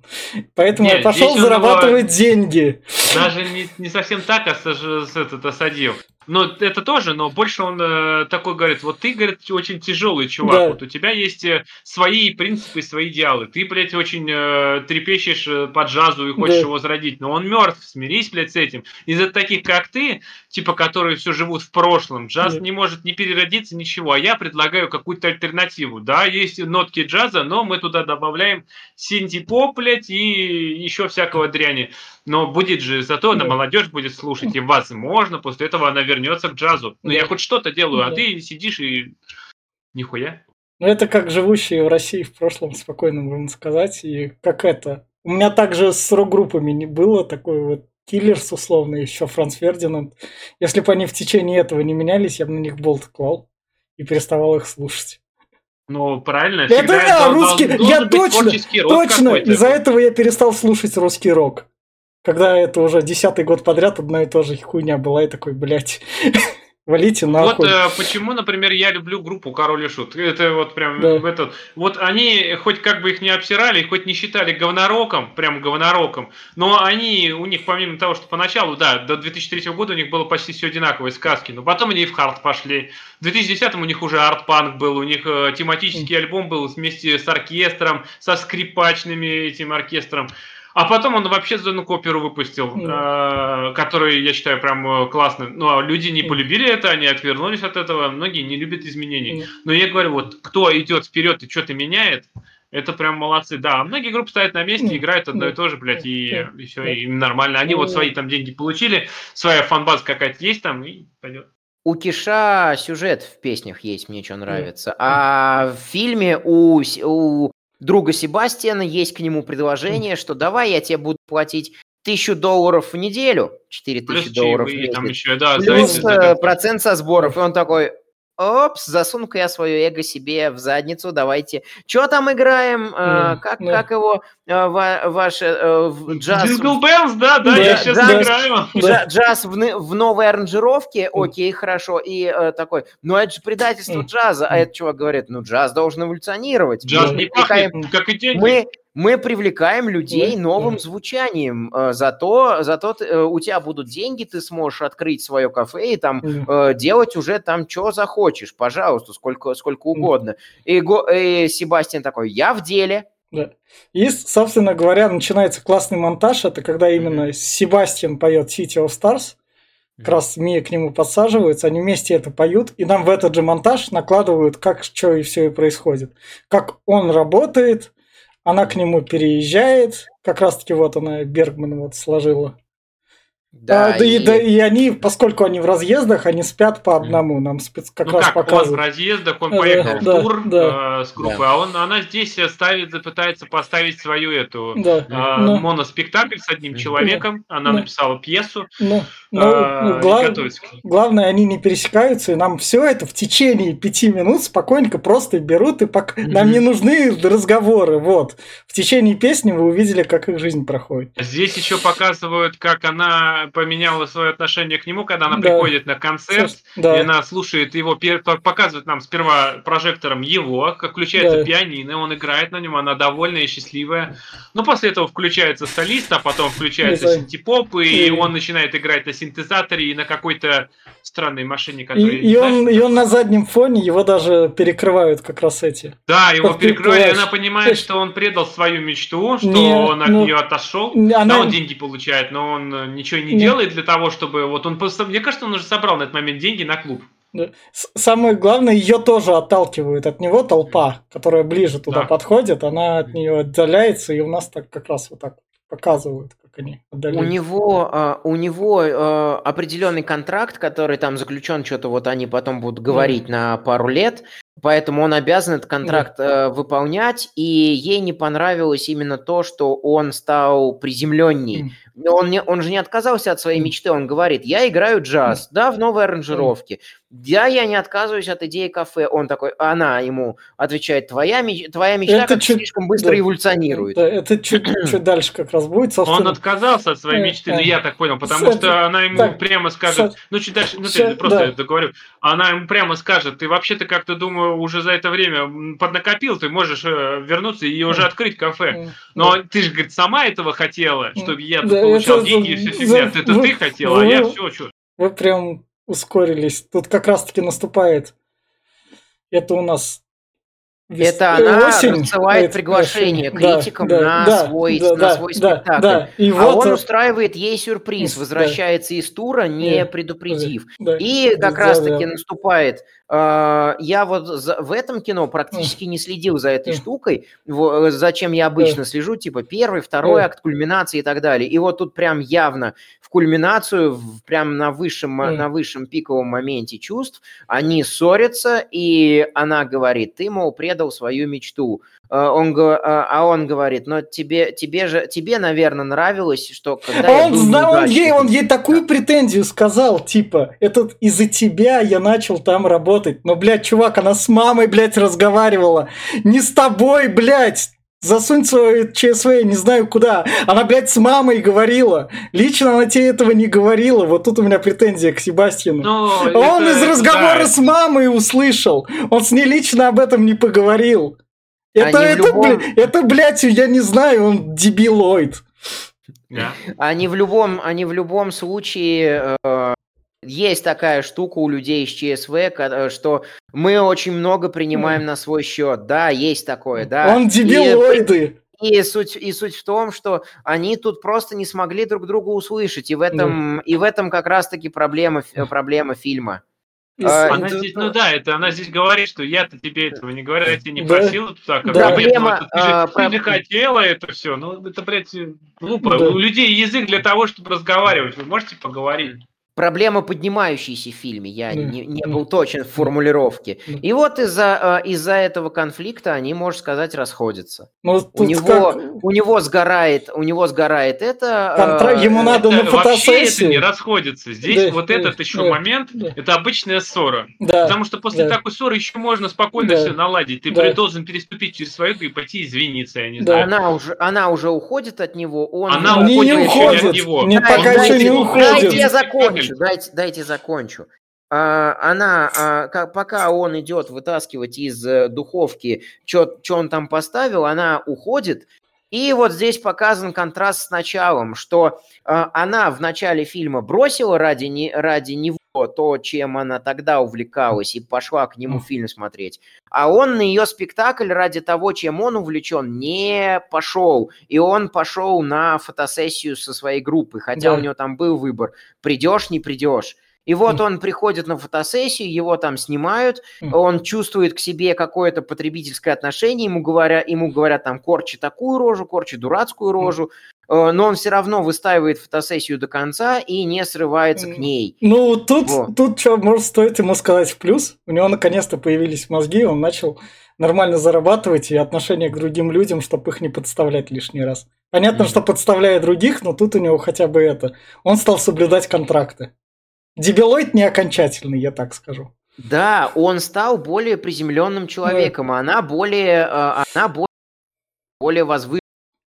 Поэтому Нет, я пошел зарабатывать деньги. Даже не, не совсем так, а с, с, этот, осадил. Ну, это тоже, но больше он э, такой говорит, вот ты, говорит, очень тяжелый чувак, да. вот у тебя есть э, свои принципы, свои идеалы, ты, блядь, очень э, трепещешь э, по джазу и хочешь да. его зародить, но он мертв, смирись, блядь, с этим. Из-за таких, как ты, типа, которые все живут в прошлом, джаз да. не может не переродиться, ничего, а я предлагаю какую-то альтернативу, да, есть нотки джаза, но мы туда добавляем синти-поп, блядь, и еще всякого дряни. Но будет же, зато да. молодежь будет слушать, и возможно, после этого она вернется к джазу. Но да. я хоть что-то делаю, а а ты сидишь и нихуя. Ну, это как живущие в России в прошлом, спокойно можно сказать. И как это. У меня также с рок-группами не было такой вот Киллерс, условно, еще Франц Фердинанд. Если бы они в течение этого не менялись, я бы на них болт клал и переставал их слушать. Ну, правильно. Это я, русский, я точно, точно, из-за этого я перестал слушать русский рок. Когда это уже десятый год подряд одна и та же хуйня была, и такой, блядь, [laughs] валите нахуй. Вот э, почему, например, я люблю группу Король и Шут. Это вот прям да. этот. Вот они, хоть как бы их не обсирали, хоть не считали говнороком, прям говнороком, но они, у них, помимо того, что поначалу, да, до 2003 года у них было почти все одинаковые сказки, но потом они и в хард пошли. В 2010 у них уже арт-панк был, у них э, тематический альбом был вместе с оркестром, со скрипачными этим оркестром. А потом он вообще зону оперу выпустил, mm. э, который, я считаю, прям э, классный. Ну, а люди не полюбили это, они отвернулись от этого, многие не любят изменений. Mm. Но я говорю, вот кто идет вперед и что-то меняет, это прям молодцы. Да, а многие группы стоят на месте, играют одно и то же, блядь, и, и все, и им нормально. Они вот свои там деньги получили, своя фанбаза какая-то есть там, и пойдет. У Киша сюжет в песнях есть, мне что нравится. А в фильме у, у друга Себастьяна, есть к нему предложение, что давай я тебе буду платить тысячу долларов в неделю, 4 тысячи долларов в месяц, еще, да, плюс э, процент со сборов. И он такой, Опс, засуну-ка я свое эго себе в задницу, давайте. Что там играем? Mm, как, yeah. как его э, ваш э, джаз... Jingle Bells, да, да, да я сейчас джаз, играю. Джаз, джаз в, в новой аранжировке, окей, хорошо. И э, такой, ну это же предательство mm. джаза. А это чувак говорит, ну джаз должен эволюционировать. Джаз не пахнет, как и деньги. Мы, мы привлекаем людей новым звучанием. Э, зато, зато э, у тебя будут деньги, ты сможешь открыть свое кафе и там э, делать уже там, что захочешь, пожалуйста, сколько, сколько угодно. И, и Себастьян такой, я в деле. Да. И, собственно говоря, начинается классный монтаж. Это когда именно Себастьян поет City of Stars. Как раз Мия к нему подсаживается, они вместе это поют, и нам в этот же монтаж накладывают, как что и все и происходит. Как он работает, она к нему переезжает, как раз-таки вот она Бергман вот сложила. Да, а, да, и... да, и они, поскольку они в разъездах, они спят по одному. Нам спец как ну раз как, показывают. Он в разъездах, он поехал да, в тур да, э, с группой, да. а он, она здесь ставит, пытается поставить свою эту да, э, но... моноспектакль с одним человеком. Да, она да. написала пьесу. Но, но, э, глав... Главное, они не пересекаются, и нам все это в течение пяти минут спокойненько просто берут, и пок... mm-hmm. нам не нужны разговоры. Вот. В течение песни вы увидели, как их жизнь проходит. Здесь еще показывают, как она поменяла свое отношение к нему, когда она да. приходит на концерт, да. и она слушает его, показывает нам сперва прожектором его, как включается да. пианино, он играет на нем, она довольная и счастливая. Но после этого включается солист, а потом включается да. синтепоп, и, и он начинает играть на синтезаторе и на какой-то странной машине, которая... И, и, он, и он на заднем фоне, его даже перекрывают как раз эти. Да, его перекрывают, и она понимает, что он предал свою мечту, что не, он от ну, нее отошел. Она... Да, он деньги получает, но он ничего не не делает для того, чтобы вот он просто, мне кажется, он уже собрал на этот момент деньги на клуб. Да. Самое главное, ее тоже отталкивает от него толпа, которая ближе туда да. подходит, она от нее отдаляется, и у нас так как раз вот так показывают, как они отдаляются. У него, у него uh, определенный контракт, который там заключен, что-то вот они потом будут говорить mm. на пару лет, Поэтому он обязан этот контракт э, выполнять, и ей не понравилось именно то, что он стал приземленней. Mm. Он, не, он же не отказался от своей мечты, он говорит, я играю джаз, да, в новой аранжировке. Да, я не отказываюсь от идеи кафе. Он такой, она ему отвечает, твоя, меч, твоя мечта это чуть, слишком быстро да, эволюционирует. Да, это чуть, [clears throat] чуть дальше как раз будет. Собственно. Он отказался от своей мечты, ну я так понял, потому что она ему так, прямо скажет, ну чуть дальше, ну ты просто да. договорю, она ему прямо скажет, ты вообще-то как-то, думаю, уже за это время поднакопил, ты можешь э, вернуться и уже открыть кафе. Но ты же, говорит, сама этого хотела, чтобы я получал деньги и все фигня. Это ты хотела, а я все, что. Вы прям ускорились. Тут как раз-таки наступает. Это у нас это она осень, рассылает приглашение критикам да, на, да, свой, да, на свой да, спектакль. Да, и а вот он устраивает ей сюрприз, возвращается да. из тура, не да, предупредив. Да, и как да, раз-таки да. наступает я вот в этом кино практически не следил за этой штукой, зачем я обычно слежу, типа первый, второй акт, кульминации и так далее. И вот тут прям явно в кульминацию, прям на высшем, на высшем пиковом моменте чувств, они ссорятся, и она говорит, ты, мол, предал свою мечту. А, он, а, а он говорит, но тебе, тебе же, тебе, наверное, нравилось, что когда а он, знал, он, ей, он ей такую претензию сказал, типа, этот из-за тебя я начал там работать. Но, блядь, чувак, она с мамой, блядь, разговаривала. Не с тобой, блядь. Засунь свою ЧСВ, не знаю куда. Она, блядь, с мамой говорила. Лично она тебе этого не говорила. Вот тут у меня претензия к Себастьяну. Но ну, он это, из разговора да. с мамой услышал. Он с ней лично об этом не поговорил. Это, это, любом... блядь, это, блядь, я не знаю, он дебилоид. Yeah. Они в любом, они в любом случае э, есть такая штука у людей из ЧСВ, э, что мы очень много принимаем mm. на свой счет. Да, есть такое, да. Он дебилоиды. И, и, суть, и суть в том, что они тут просто не смогли друг друга услышать. И в этом, mm. и в этом как раз-таки проблема, проблема фильма. А, она здесь, ну да, это она здесь говорит, что я-то тебе этого не говорю, я тебя не просил да, так, а да. проблема, ты, же, а, ты же хотела это все, ну это, блядь, глупо. Да. У людей язык для того, чтобы разговаривать, вы можете поговорить. Проблема поднимающаяся в фильме. Я не, не был точен в формулировке. И вот из-за э, из этого конфликта они, можно сказать, расходятся. Ну, у него как... у него сгорает у него сгорает это. Контра... Ему это, надо на фотосессию. Вообще это не расходится. Здесь да, вот да, этот еще да, момент. Да. Это обычная ссора. Да, Потому что после да. такой ссоры еще можно спокойно да. все наладить. Ты да. должен переступить через свою и пойти извиниться. Я не да. знаю. Она уже она уже уходит от него. Он она уходит, не уходит от него. Не, пока еще не уходит. Дайте я закончу. Дайте, дайте закончу. А, она, а, как, пока он идет вытаскивать из э, духовки, что он там поставил, она уходит. И вот здесь показан контраст с началом, что а, она в начале фильма бросила ради, не, ради него то, чем она тогда увлекалась, и пошла к нему фильм смотреть. А он на ее спектакль ради того, чем он увлечен, не пошел. И он пошел на фотосессию со своей группой, хотя да. у него там был выбор, придешь, не придешь. И вот он приходит на фотосессию, его там снимают, он чувствует к себе какое-то потребительское отношение, ему говорят, ему говорят там, корчи такую рожу, корчи дурацкую рожу, э, но он все равно выстаивает фотосессию до конца и не срывается к ней. Ну, тут, вот. тут что, может, стоит ему сказать в плюс. У него наконец-то появились мозги, он начал нормально зарабатывать и отношение к другим людям, чтобы их не подставлять лишний раз. Понятно, mm-hmm. что подставляет других, но тут у него хотя бы это. Он стал соблюдать контракты. Дебилоид не окончательный, я так скажу. Да, он стал более приземленным человеком, да. она более, э, она более, более возвышенная.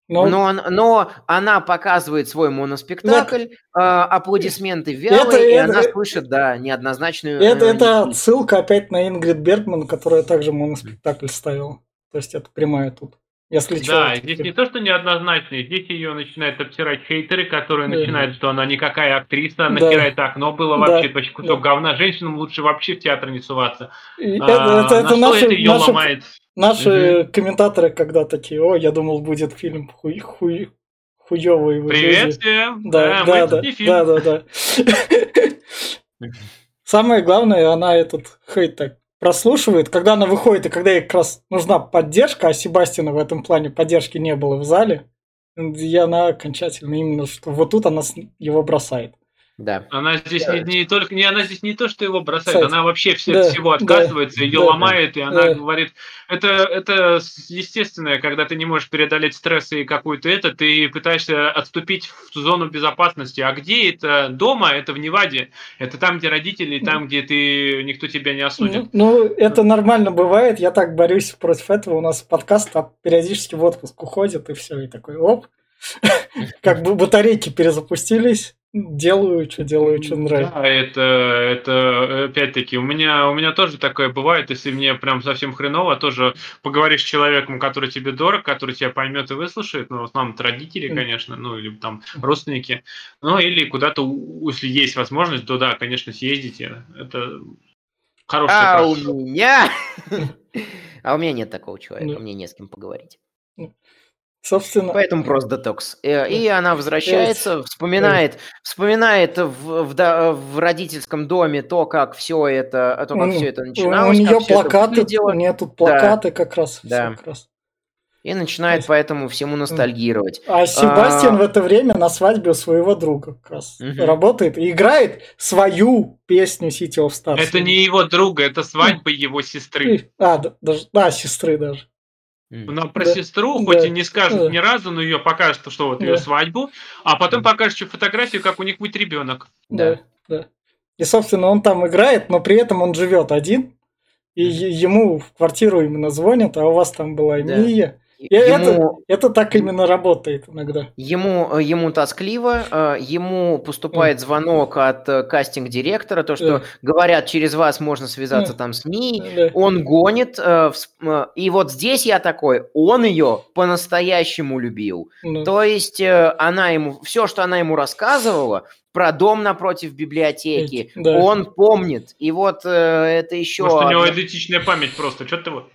Но... Но, но она показывает свой моноспектакль, да. э, аплодисменты вялые, это, и это, она слышит, да, неоднозначную... Это, э, это ссылка опять на Ингрид Бергман, которая также моноспектакль ставила. То есть это прямая тут. Если да, здесь не то, что неоднозначно, здесь ее начинают обсирать хейтеры, которые да. начинают, что она никакая актриса, да. нахера это окно было вообще, да. почти кусок да. говна, женщинам лучше вообще в театр не суваться. И а, это, это, это наши, это ее наши, ломает? Наши угу. комментаторы когда такие, о, я думал, будет фильм хуй, хуй, хуёвый. Привет всем! Да, да, да, да, да, да, [laughs] да. Самое главное, она этот хейт так прослушивает, когда она выходит, и когда ей как раз нужна поддержка, а Себастина в этом плане поддержки не было в зале, и она окончательно именно, что вот тут она его бросает. Да. Она здесь да. не, не только не она здесь не то, что его бросает, Кстати, она вообще все, да, всего отказывается, да, ее да, ломает, и она да. говорит, это это естественное, когда ты не можешь преодолеть стресс и какую-то это, ты пытаешься отступить в зону безопасности. А где это дома? Это в Неваде, это там, где родители, там, где ты никто тебя не осудит. Ну, ну это нормально бывает. Я так борюсь против этого. У нас подкаст а периодически в отпуск уходит и все, и такой оп, [laughs] как бы батарейки перезапустились делаю, что делаю, что нравится. Да, это, это опять-таки, у меня, у меня тоже такое бывает, если мне прям совсем хреново, тоже поговоришь с человеком, который тебе дорог, который тебя поймет и выслушает, ну, в основном это родители, конечно, ну, или там родственники, ну, или куда-то, если есть возможность, то да, конечно, съездите, это хороший А у меня... [laughs] А у меня нет такого человека, мне не с кем поговорить. Собственно. Поэтому просто детокс. Э, и, она возвращается, вспоминает, вспоминает в, в, в родительском доме то, как все это, то, как все это начиналось. У нее плакаты, у нее тут плакаты да. как раз. Да. Как раз. И начинает поэтому всему ностальгировать. А Себастьян а... в это время на свадьбе у своего друга как раз угу. работает и играет свою песню City of Stars. Это не его друга, это свадьба его сестры. А, даже, да, сестры даже. Но про да, сестру, хоть да, и не скажет да. ни разу, но ее покажет, что вот да. ее свадьбу, а потом покажет еще фотографию, как у них будет ребенок. Да, да. И, собственно, он там играет, но при этом он живет один, и ему в квартиру именно звонят, а у вас там была да. Мия. Ему, это, это так именно работает иногда. Ему, э, ему тоскливо, э, ему поступает звонок от э, кастинг-директора, то, что говорят, через вас можно связаться там с ней, он гонит, и вот здесь я такой, он ее по-настоящему любил. То есть она ему, все, что она ему рассказывала, про дом напротив библиотеки, да. он помнит. И вот это еще... Может, у него идентичная память просто, что ты вот...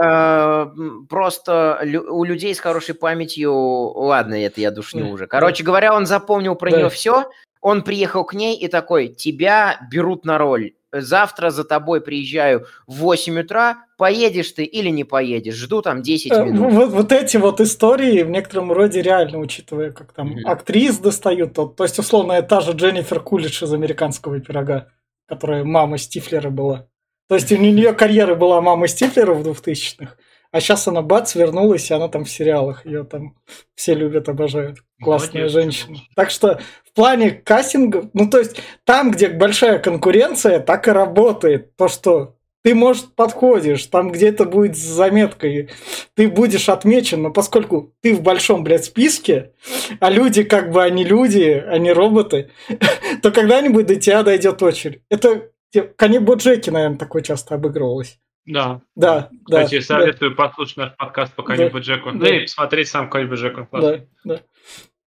А, просто у людей с хорошей памятью, ладно, это я душню уже. Короче говоря, он запомнил про нее все, он приехал к ней и такой, тебя берут на роль. завтра за тобой приезжаю в 8 утра, поедешь ты или не поедешь, жду там 10 Э, минут. Вот, вот эти вот истории в некотором роде реально, учитывая, как там Мгм. актрис достают, то, то есть, условно, та же Дженнифер Кулич из «Американского пирога», которая мама Стифлера была. То есть у нее карьера была мамы Стифлера в 2000-х, а сейчас она бац, вернулась, и она там в сериалах. Ее там все любят, обожают. Классная Молодец, женщина. Так что в плане кастинга, ну то есть там, где большая конкуренция, так и работает. То, что ты, может, подходишь, там где-то будет с заметкой, ты будешь отмечен, но поскольку ты в большом, блядь, списке, а люди как бы они люди, они роботы, [laughs] то когда-нибудь до тебя дойдет очередь. Это Кани Боджеки, наверное, такой часто обыгрывалось. Да. Да, да. Кстати, советую послушать наш подкаст по Да. Коню Джеку. Ну Да. и посмотреть сам Коню Джеку. Да, да, да.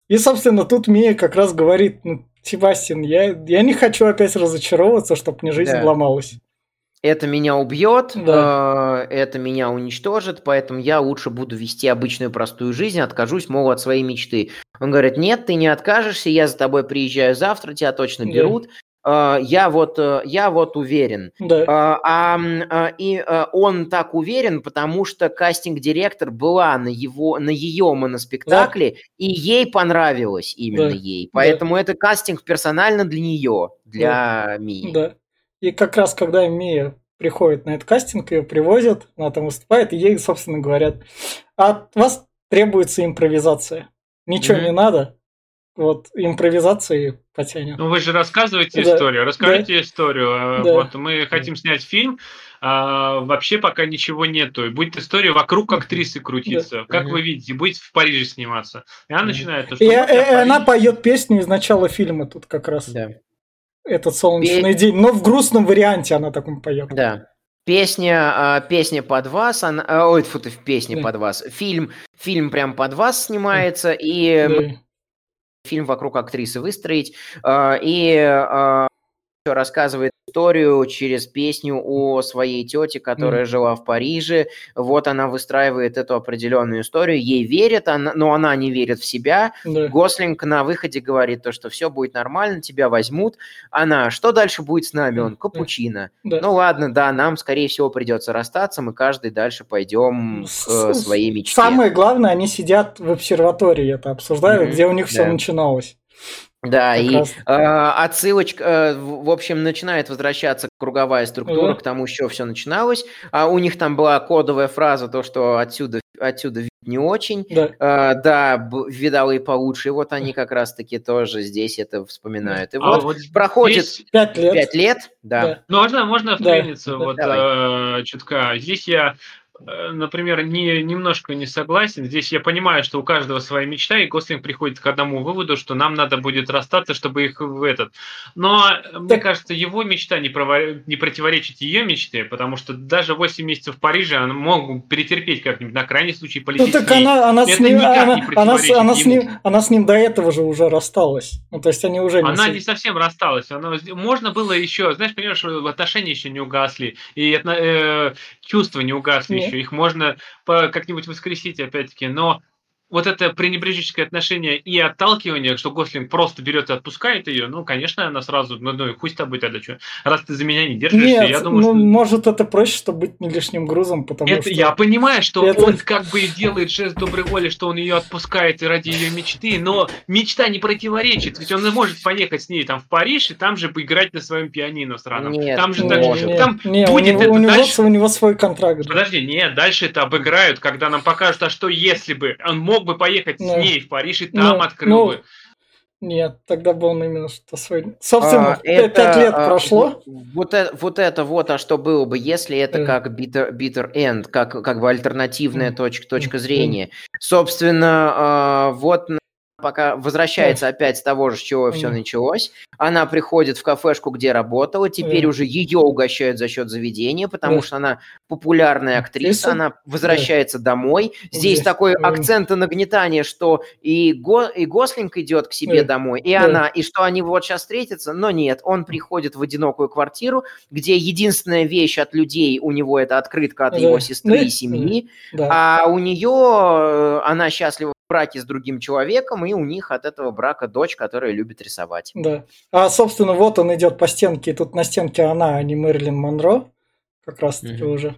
И, собственно, тут Мия как раз говорит, ну, Себастьян, я, я не хочу опять разочаровываться, чтобы мне жизнь Да. ломалась. Это меня убьет, Да. э, это меня уничтожит, поэтому я лучше буду вести обычную простую жизнь, откажусь, мол, от своей мечты. Он говорит, нет, ты не откажешься, я за тобой приезжаю завтра, тебя точно Да. берут. Э, Я вот, э, я вот уверен. Да, А, а, а, и он так уверен, потому что кастинг-директор была на его, на ее моноспектакле, и ей понравилось именно Да, ей. да. Поэтому это кастинг персонально для нее, для Мии. да. И как раз, когда Мия приходит на этот кастинг, ее привозят, она там выступает, и ей, собственно, говорят, от вас требуется импровизация. Ничего Мгм. не надо, вот импровизации потянет. Ну вы же рассказываете Да. историю, расскажите историю. А, Да. Вот мы хотим снять фильм, а вообще пока ничего нету. И будет история вокруг актрисы крутиться. Как Мгм. вы видите, будет в Париже сниматься. И она Мгм. начинает то, что И, вот э, я в э, она Париже. поет песню из начала фильма тут как раз. Да. Этот солнечный день, но в грустном варианте она таком поет. Да. Песня, а, песня под вас, она, ой, фу ты, фильм Да. под вас. Фильм, фильм прям под вас снимается, и Да. Фильм вокруг актрисы выстроить. а, И а, рассказывает историю через песню о своей тете, которая жила в Париже. Вот она выстраивает эту определенную историю. Ей верят, она- но она не верит в себя. Да. Гослинг на выходе говорит то, что все будет нормально, тебя возьмут. Она, что дальше будет с нами? Он, капучино. Да. Ну ладно, да, нам, скорее всего, придется расстаться, мы каждый дальше пойдем к э, С- своей мечте. Самое главное, они сидят в обсерватории, это обсуждают, Мгм, где у них все да. начиналось. Да, Как и раз. э, отсылочка, э, в общем, начинает возвращаться круговая структура Мгм. к тому, с чего все начиналось. А у них там была кодовая фраза, то, что отсюда, отсюда вид не очень. Да. Э, да, видал и получше. И вот они как раз-таки тоже здесь это вспоминают. И А вот, вот проходит здесь- Пять лет. пять лет, да. Да. Ну, можно, можно Да. вклиниться Да. вот Давай. э, чутка. Здесь я, например, не, немножко не согласен. Здесь я понимаю, что у каждого своя мечта, и Гослинг приходит к одному выводу, что нам надо будет расстаться, чтобы их в этот. Но э, мне Так- кажется, его мечта не, прово- не противоречит ее мечте, потому что даже 8 месяцев в Париже она могут перетерпеть как-нибудь, на крайний случай Ну полететь так с ней. она, она, с ним, она, не она, с- она, с ним, она с ним до этого же уже рассталась. Ну, то есть они уже не Она не совсем рассталась. Она, можно было еще, знаешь, понимаешь, что отношения еще не угасли, и э, чувства не угасли еще. Их можно по- как-нибудь воскресить, опять-таки. Но вот это пренебрежительское отношение и отталкивание, что Гослинг просто берет и отпускает ее, ну, конечно, она сразу, ну, ну и хуй с тобой тогда что. Раз ты за меня не держишься, Нет, я думаю, ну, что... может это проще, чтобы быть не лишним грузом, потому Это, что... я понимаю, что это- он как бы и делает жест доброй воли, что он ее отпускает ради ее мечты, но мечта не противоречит, ведь он и может поехать с ней там в Париж и там же поиграть на своем пианино сраном. Нет, там же не так- может. не, там не, у будет него, это у, него, дальше- у него свой контракт. Подожди, нет, дальше это обыграют, когда нам покажут, а что если бы он мог бы поехать Ну, с ней в Париж и там ну, открыл ну, бы. Нет, тогда бы он именно что свой... Собственно, А, пять это, пять лет а, прошло. Вот это, вот это вот, а что было бы, если это Э. как bitter, bitter end, как, как бы альтернативная М. точка, точка зрения. Собственно, а, вот на- пока возвращается опять с того же, с чего все началось. Она приходит в кафешку, где работала, теперь уже ее угощают за счет заведения, потому что она популярная актриса, она возвращается домой. Здесь такой акцент и нагнетание, что и, Го, и Гослинг идет к себе домой, и она, и что они вот сейчас встретятся, но нет, он приходит в одинокую квартиру, где единственная вещь от людей у него это открытка от его сестры и семьи, Да. а у нее она счастлива браке с другим человеком, и у них от этого брака дочь, которая любит рисовать. Да. А, собственно, вот он идет по стенке, и тут на стенке она, а не Мэрилин Монро, как раз-таки mm-hmm. уже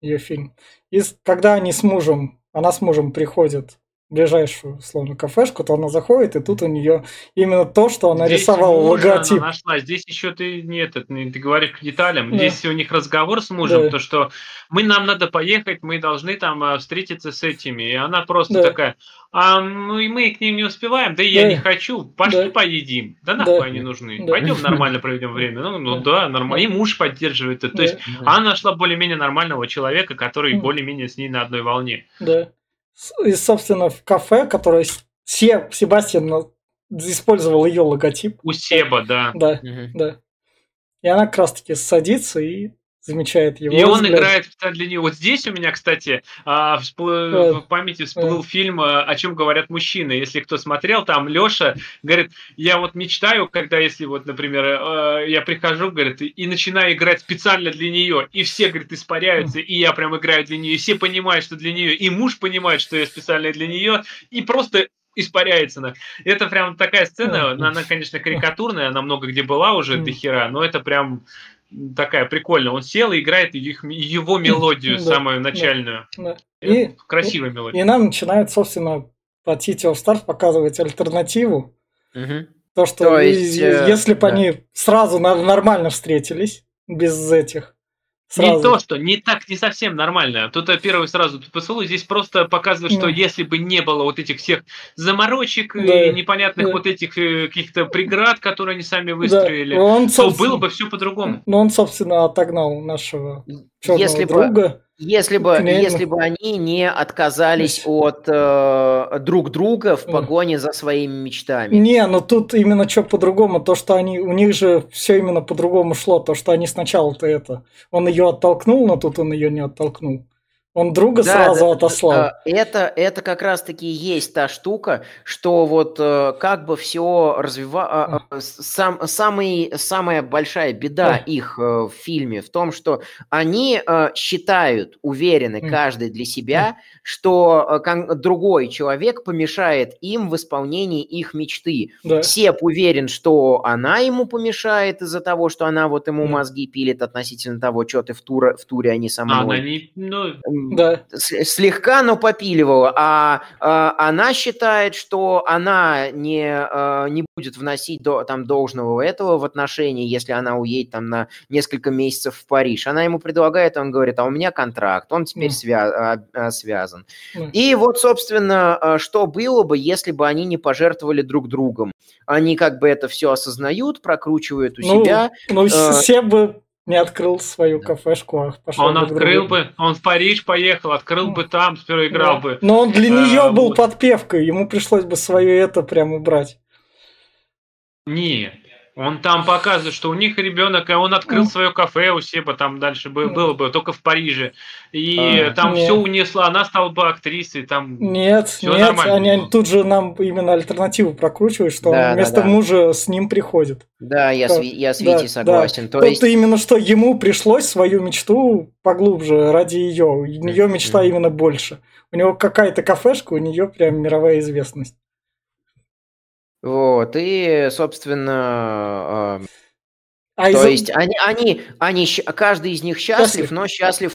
ее фильм. И когда они с мужем, она с мужем приходит ближайшую, словно, кафешку, то она заходит, и тут у нее именно то, что она Здесь рисовала логотип. Она нашла. Здесь еще ты нет, ты говоришь к деталям. Да. Здесь у них разговор с мужем, да. то что мы нам надо поехать, мы должны там э, встретиться с этими. И она просто да. такая, а ну и мы к ним не успеваем, да и да. я не хочу, пошли да. поедим. Да нахуй да. они нужны. Да. Пойдем [laughs] нормально проведем время. Ну, ну да, да нормально. И муж поддерживает это. То да. есть да. она нашла более-менее нормального человека, который более-менее с ней на одной волне. Да. И, собственно, в кафе, которое Се, Себастьян использовал ее логотип. У Себа, да. Да, угу. да. И она как раз-таки садится и замечает его. И он взгляд. играет для нее. Вот здесь у меня, кстати, а, всплыл, да. в памяти всплыл да. фильм а, «О чем говорят мужчины». Если кто смотрел, там Леша говорит, я вот мечтаю, когда, если вот, например, я прихожу, говорит, и начинаю играть специально для нее, и все, говорит, испаряются, и я прям играю для нее, и все понимают, что для нее, и муж понимает, что я специально для нее, и просто испаряется. На. Это прям такая сцена, она, конечно, карикатурная, она много где была уже до хера, но это прям такая прикольная. Он сел и играет их, его мелодию, [laughs] да, самую начальную. Да, да. И, Красивая и, мелодия. И нам начинает, собственно, по City of Stars показывать альтернативу. Угу. То, что То есть, э, если бы да. они сразу нормально встретились, без этих Сразу. Не то, что не так, не совсем нормально. Тут э, первый сразу поцелуй. Здесь просто показывает, что если бы не было вот этих всех заморочек да. и непонятных да. вот этих э, каких-то преград, которые они сами выстроили, да. он, то было бы все по-другому. Ну, он, собственно, отогнал нашего черного если друга. Бы если бы, если бы они не отказались от э, друг друга в погоне за своими мечтами. Не, но тут именно что по-другому, то, что они, у них же все именно по-другому шло, то, что они сначала-то это, он ее оттолкнул, но тут он ее не оттолкнул. Он друга да, сразу да, отослал. Это, это как раз-таки есть та штука, что вот э, как бы все развивалось... А, сам, самый, самая большая беда их э, в фильме в том, что они э, считают, уверены каждый для себя, что другой человек помешает им в исполнении их мечты. Да. Сеп уверен, что она ему помешает из-за того, что она вот ему мозги пилит относительно того, что ты в, туре, в туре, а не со мной. Она не... Ну да. слегка, но попиливала. А, а она считает, что она не, а, не будет вносить до, там должного этого в отношении, если она уедет там на несколько месяцев в Париж. Она ему предлагает, он говорит, а у меня контракт, он теперь mm. свя- а, а, связан. Mm. И вот, собственно, а, что было бы, если бы они не пожертвовали друг другом? Они как бы это все осознают, прокручивают у ну, себя. Ну, э, все бы не открыл свою кафешку, а пошел Он открыл бы, он в Париж поехал, открыл бы там, сперва играл да. бы. Но он для нее а, был вот. подпевкой, ему пришлось бы свое это прям убрать. Нет, он там показывает, что у них ребенок, и он открыл свое кафе у себя, там дальше было, было бы, только в Париже. И а, там нет. все унесла, она стала бы актрисой, там Нет, нет, они тут же нам именно альтернативу прокручивают, что да, вместо да, да. мужа с ним приходит. Да, я, с, я с Витей да, согласен. Да. То есть... именно что ему пришлось свою мечту поглубже ради ее. У нее мечта mm-hmm. именно больше. У него какая-то кафешка, у нее прям мировая известность. Вот, и, собственно, а, а то из... есть они, они, они, каждый из них счастлив, счастлив. но счастлив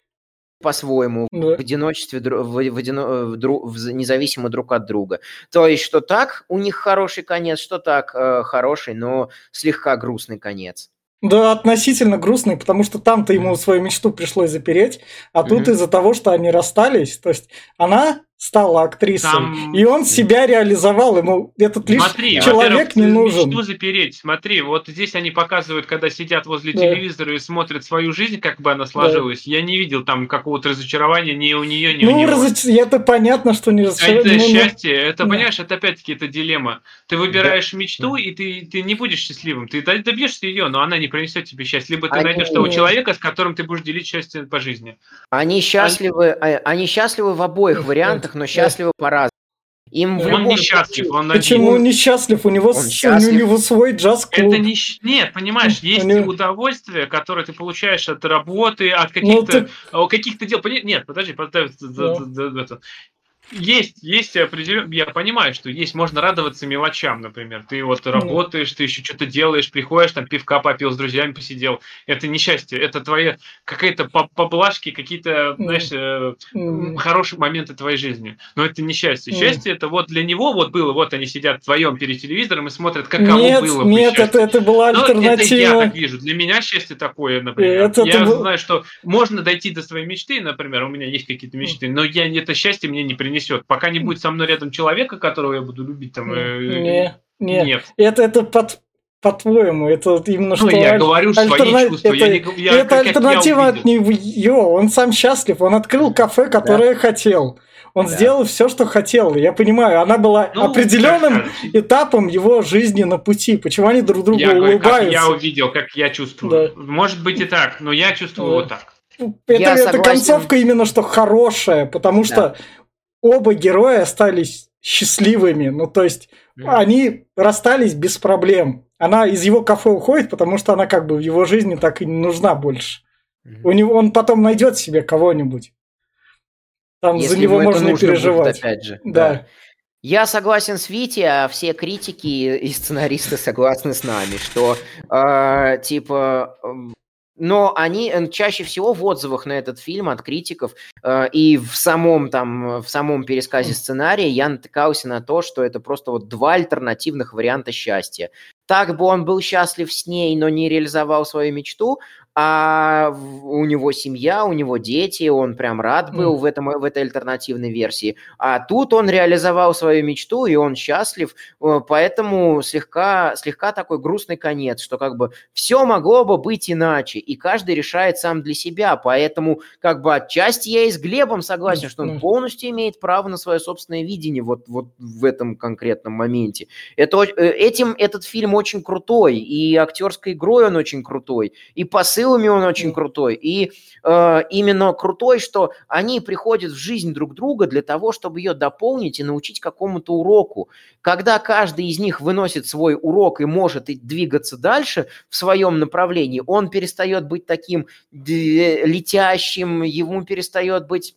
по-своему, да. в одиночестве, в, в, одино, в, в, независимо друг от друга. То есть, что так у них хороший конец, что так э, хороший, но слегка грустный конец. Да, относительно грустный, потому что там-то ему свою мечту пришлось запереть, а тут mm-hmm. из-за того, что они расстались, то есть она стала актрисой, Там... и он себя реализовал, ему этот лишь смотри, человек не нужен. Мечту запереть, смотри, вот здесь они показывают, когда сидят возле да. телевизора и смотрят свою жизнь, как бы она сложилась, да. я не видел там какого-то разочарования ни у нее, ни ну, у него. Разоч... это понятно, что не разочарование. Это ну, ну, счастье, это, да. понимаешь, это опять-таки это дилемма. Ты выбираешь да. мечту, и ты, ты не будешь счастливым, ты добьешься ее, но она не принесет тебе счастье. Либо ты они... найдешь того человека, с которым ты будешь делить счастье по жизни. Они счастливы, они, они счастливы в обоих вариантах, счастливых, но счастливы по-разному. Им он несчастлив, он Почему он несчастлив? У него, с... у него свой джаз-клуб. Это не... Нет, понимаешь, есть него... удовольствие, которое ты получаешь от работы, от каких-то ну, ты... каких-то дел. Нет, подожди, подожди. Да. Есть, есть определенно, я понимаю, что есть, можно радоваться мелочам, например. Ты вот работаешь, ты еще что-то делаешь, приходишь, там пивка попил, с друзьями посидел. Это несчастье, это твои какие-то поблажки, какие-то, знаешь, mm. хорошие моменты твоей жизни. Но это несчастье. Счастье это вот для него вот было, вот они сидят вдвоем перед телевизором и смотрят, каково нет, было Нет, это, это была альтернатива. это я так вижу. Для меня счастье такое, например. Это я знаю, что можно дойти до своей мечты, например, у меня есть какие-то мечты, но я это счастье мне не принесет принесет. Пока не будет со мной рядом человека, которого я буду любить, там... Э, не, не. Нет. Это, это под, по-твоему, это именно ну, что... я говорю альтерна... свои чувства. Это, я не, я, это альтернатива от нее. Он сам счастлив, он открыл кафе, которое да. хотел. Он да. сделал все, что хотел. Я понимаю, она была ну, определенным этапом его жизни на пути. Почему они друг другу я улыбаются? Говорю, как я увидел, как я чувствую. Да. Может быть и так, но я чувствую да. вот так. Это, это концовка именно что хорошая, потому да. что оба героя остались счастливыми. Ну, то есть, mm. они расстались без проблем. Она из его кафе уходит, потому что она как бы в его жизни так и не нужна больше. Mm. У него он потом найдет себе кого-нибудь. Там Если за него можно переживать. Будет, опять же. Да. да. Я согласен с Вити, а все критики и сценаристы согласны с нами, что э, типа но они чаще всего в отзывах на этот фильм от критиков э, и в самом там в самом пересказе сценария я натыкался на то, что это просто вот два альтернативных варианта счастья. Так бы он был счастлив с ней, но не реализовал свою мечту, а у него семья, у него дети, он прям рад был mm. в, этом, в этой альтернативной версии. А тут он реализовал свою мечту, и он счастлив, э, поэтому слегка, слегка такой грустный конец, что как бы все могло бы быть иначе, и каждый решает сам для себя, поэтому как бы отчасти я и с Глебом согласен, что он полностью имеет право на свое собственное видение вот, вот в этом конкретном моменте. Это, э, этим этот фильм очень крутой, и актерской игрой он очень крутой, и посыл силами он очень крутой. И э, именно крутой, что они приходят в жизнь друг друга для того, чтобы ее дополнить и научить какому-то уроку. Когда каждый из них выносит свой урок и может двигаться дальше в своем направлении, он перестает быть таким летящим, ему перестает быть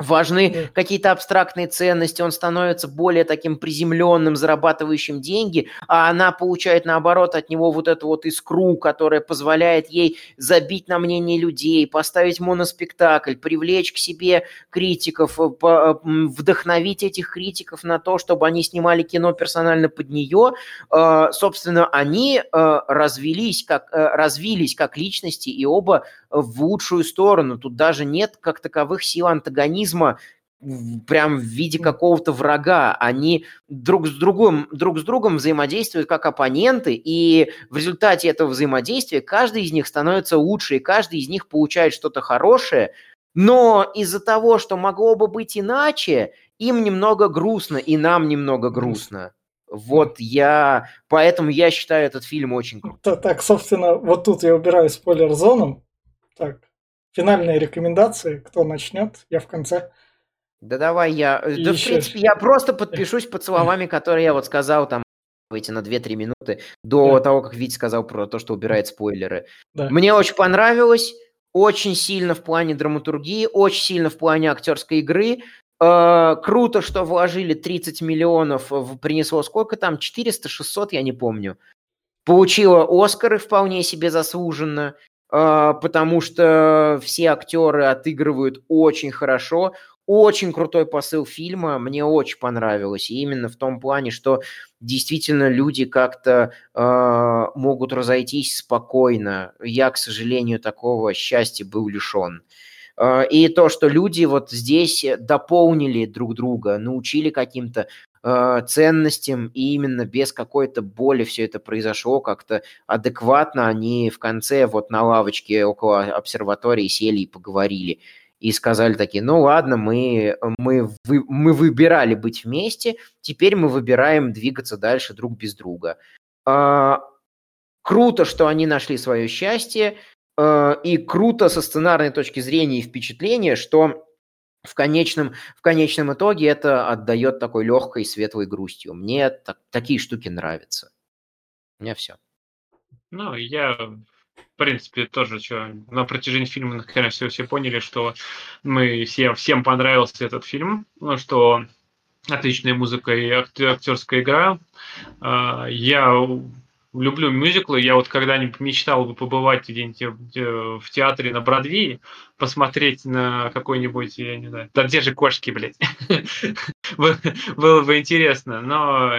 важны какие-то абстрактные ценности, он становится более таким приземленным, зарабатывающим деньги, а она получает, наоборот, от него вот эту вот искру, которая позволяет ей забить на мнение людей, поставить моноспектакль, привлечь к себе критиков, э, э, вдохновить этих критиков на то, чтобы они снимали кино персонально под нее. Э, собственно, они развились как, развились как личности и оба в лучшую сторону. Тут даже нет как таковых сил антагонизма прям в виде какого-то врага. Они друг с другом, друг с другом взаимодействуют как оппоненты, и в результате этого взаимодействия каждый из них становится лучше, и каждый из них получает что-то хорошее, но из-за того, что могло бы быть иначе, им немного грустно, и нам немного грустно. Вот я... Поэтому я считаю этот фильм очень крутым. Так, собственно, вот тут я убираю спойлер-зону. Так, финальные рекомендации. Кто начнет? Я в конце. Да давай я. И да, еще... в принципе, я просто подпишусь под словами, которые я вот сказал там выйти на 2-3 минуты до да. того, как Витя сказал про то, что убирает спойлеры. Да. Мне очень понравилось, очень сильно в плане драматургии, очень сильно в плане актерской игры. Э, круто, что вложили 30 миллионов, принесло сколько там, 400-600, я не помню. Получила Оскары вполне себе заслуженно. А, потому что все актеры отыгрывают очень хорошо. Очень крутой посыл фильма, мне очень понравилось. И именно в том плане, что действительно люди как-то э, могут разойтись спокойно. Я, к сожалению, такого счастья был лишен. И то, что люди вот здесь дополнили друг друга, научили каким-то э, ценностям, и именно без какой-то боли все это произошло, как-то адекватно они в конце вот на лавочке около обсерватории сели и поговорили. И сказали такие, ну ладно, мы, мы, вы, мы выбирали быть вместе, теперь мы выбираем двигаться дальше друг без друга. Э, круто, что они нашли свое счастье, э, и круто со сценарной точки зрения и впечатления, что в конечном, в конечном итоге это отдает такой легкой светлой грустью. Мне так, такие штуки нравятся. У меня все. Ну, я принципе, тоже что, на протяжении фильма, наверное, все, все поняли, что мы все, всем понравился этот фильм, ну, что отличная музыка и актерская игра. А, я люблю мюзиклы. Я вот когда-нибудь мечтал бы побывать где-нибудь э, в театре на Бродвее, посмотреть на какой-нибудь, я не знаю, да где же кошки, блядь. [laughs] Было бы интересно, но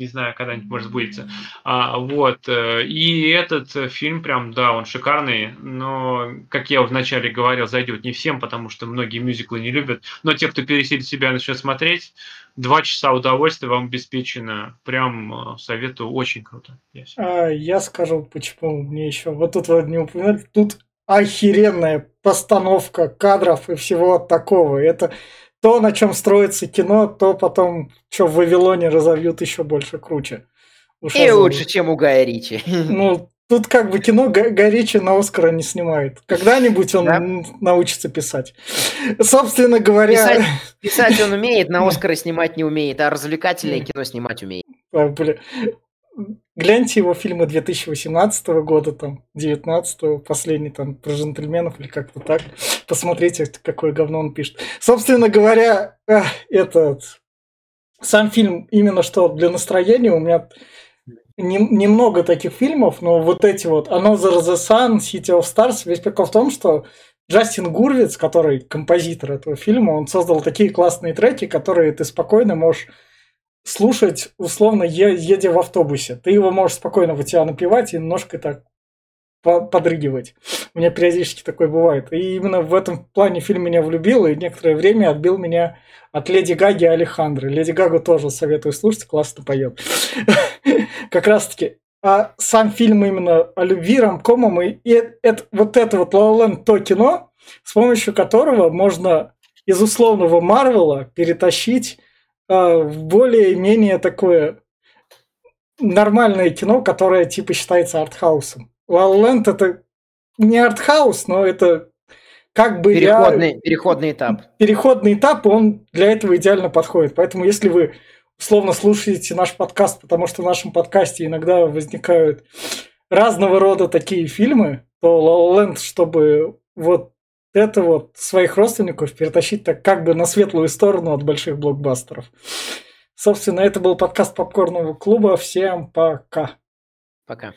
не знаю, когда-нибудь может сбудется. А, вот. Э, и этот фильм прям, да, он шикарный, но, как я вначале говорил, зайдет не всем, потому что многие мюзиклы не любят. Но те, кто пересилит себя и начнет смотреть, два часа удовольствия вам обеспечено. Прям э, советую, очень круто. А, я скажу, почему мне еще... Вот тут вот не упоминали, тут охеренная постановка кадров и всего такого. Это то, на чем строится кино, то потом, что в Вавилоне разовьют еще больше круче. Уж И лучше, чем у Гая Ричи. Ну, тут как бы кино Ричи на Оскара не снимает. Когда-нибудь он да? научится писать. Собственно говоря... Писать, [laughs] писать он умеет, на Оскара снимать не умеет, а развлекательное кино снимать умеет. А, бля гляньте его фильмы 2018 года, там, 19 последний там про джентльменов или как-то так. Посмотрите, какое говно он пишет. Собственно говоря, этот сам фильм именно что для настроения у меня немного таких фильмов, но вот эти вот Another the Sun, City of Stars, весь прикол в том, что Джастин Гурвиц, который композитор этого фильма, он создал такие классные треки, которые ты спокойно можешь слушать, условно, едя в автобусе. Ты его можешь спокойно в тебя напивать и немножко так подрыгивать. У меня периодически такое бывает. И именно в этом плане фильм меня влюбил и некоторое время отбил меня от Леди Гаги и Алехандры. Леди Гагу тоже советую слушать, классно поет. [laughs] Как раз таки. А сам фильм именно о любви, ромкомом, и это, вот это вот La то кино, с помощью которого можно из условного Марвела перетащить а, более-менее такое нормальное кино, которое типа считается артхаусом. La это не артхаус, но это как бы... Переходный, я... переходный этап. Переходный этап, он для этого идеально подходит. Поэтому если вы условно слушаете наш подкаст, потому что в нашем подкасте иногда возникают разного рода такие фильмы, то La чтобы вот это вот своих родственников перетащить так как бы на светлую сторону от больших блокбастеров. Собственно, это был подкаст Попкорного клуба. Всем пока. Пока.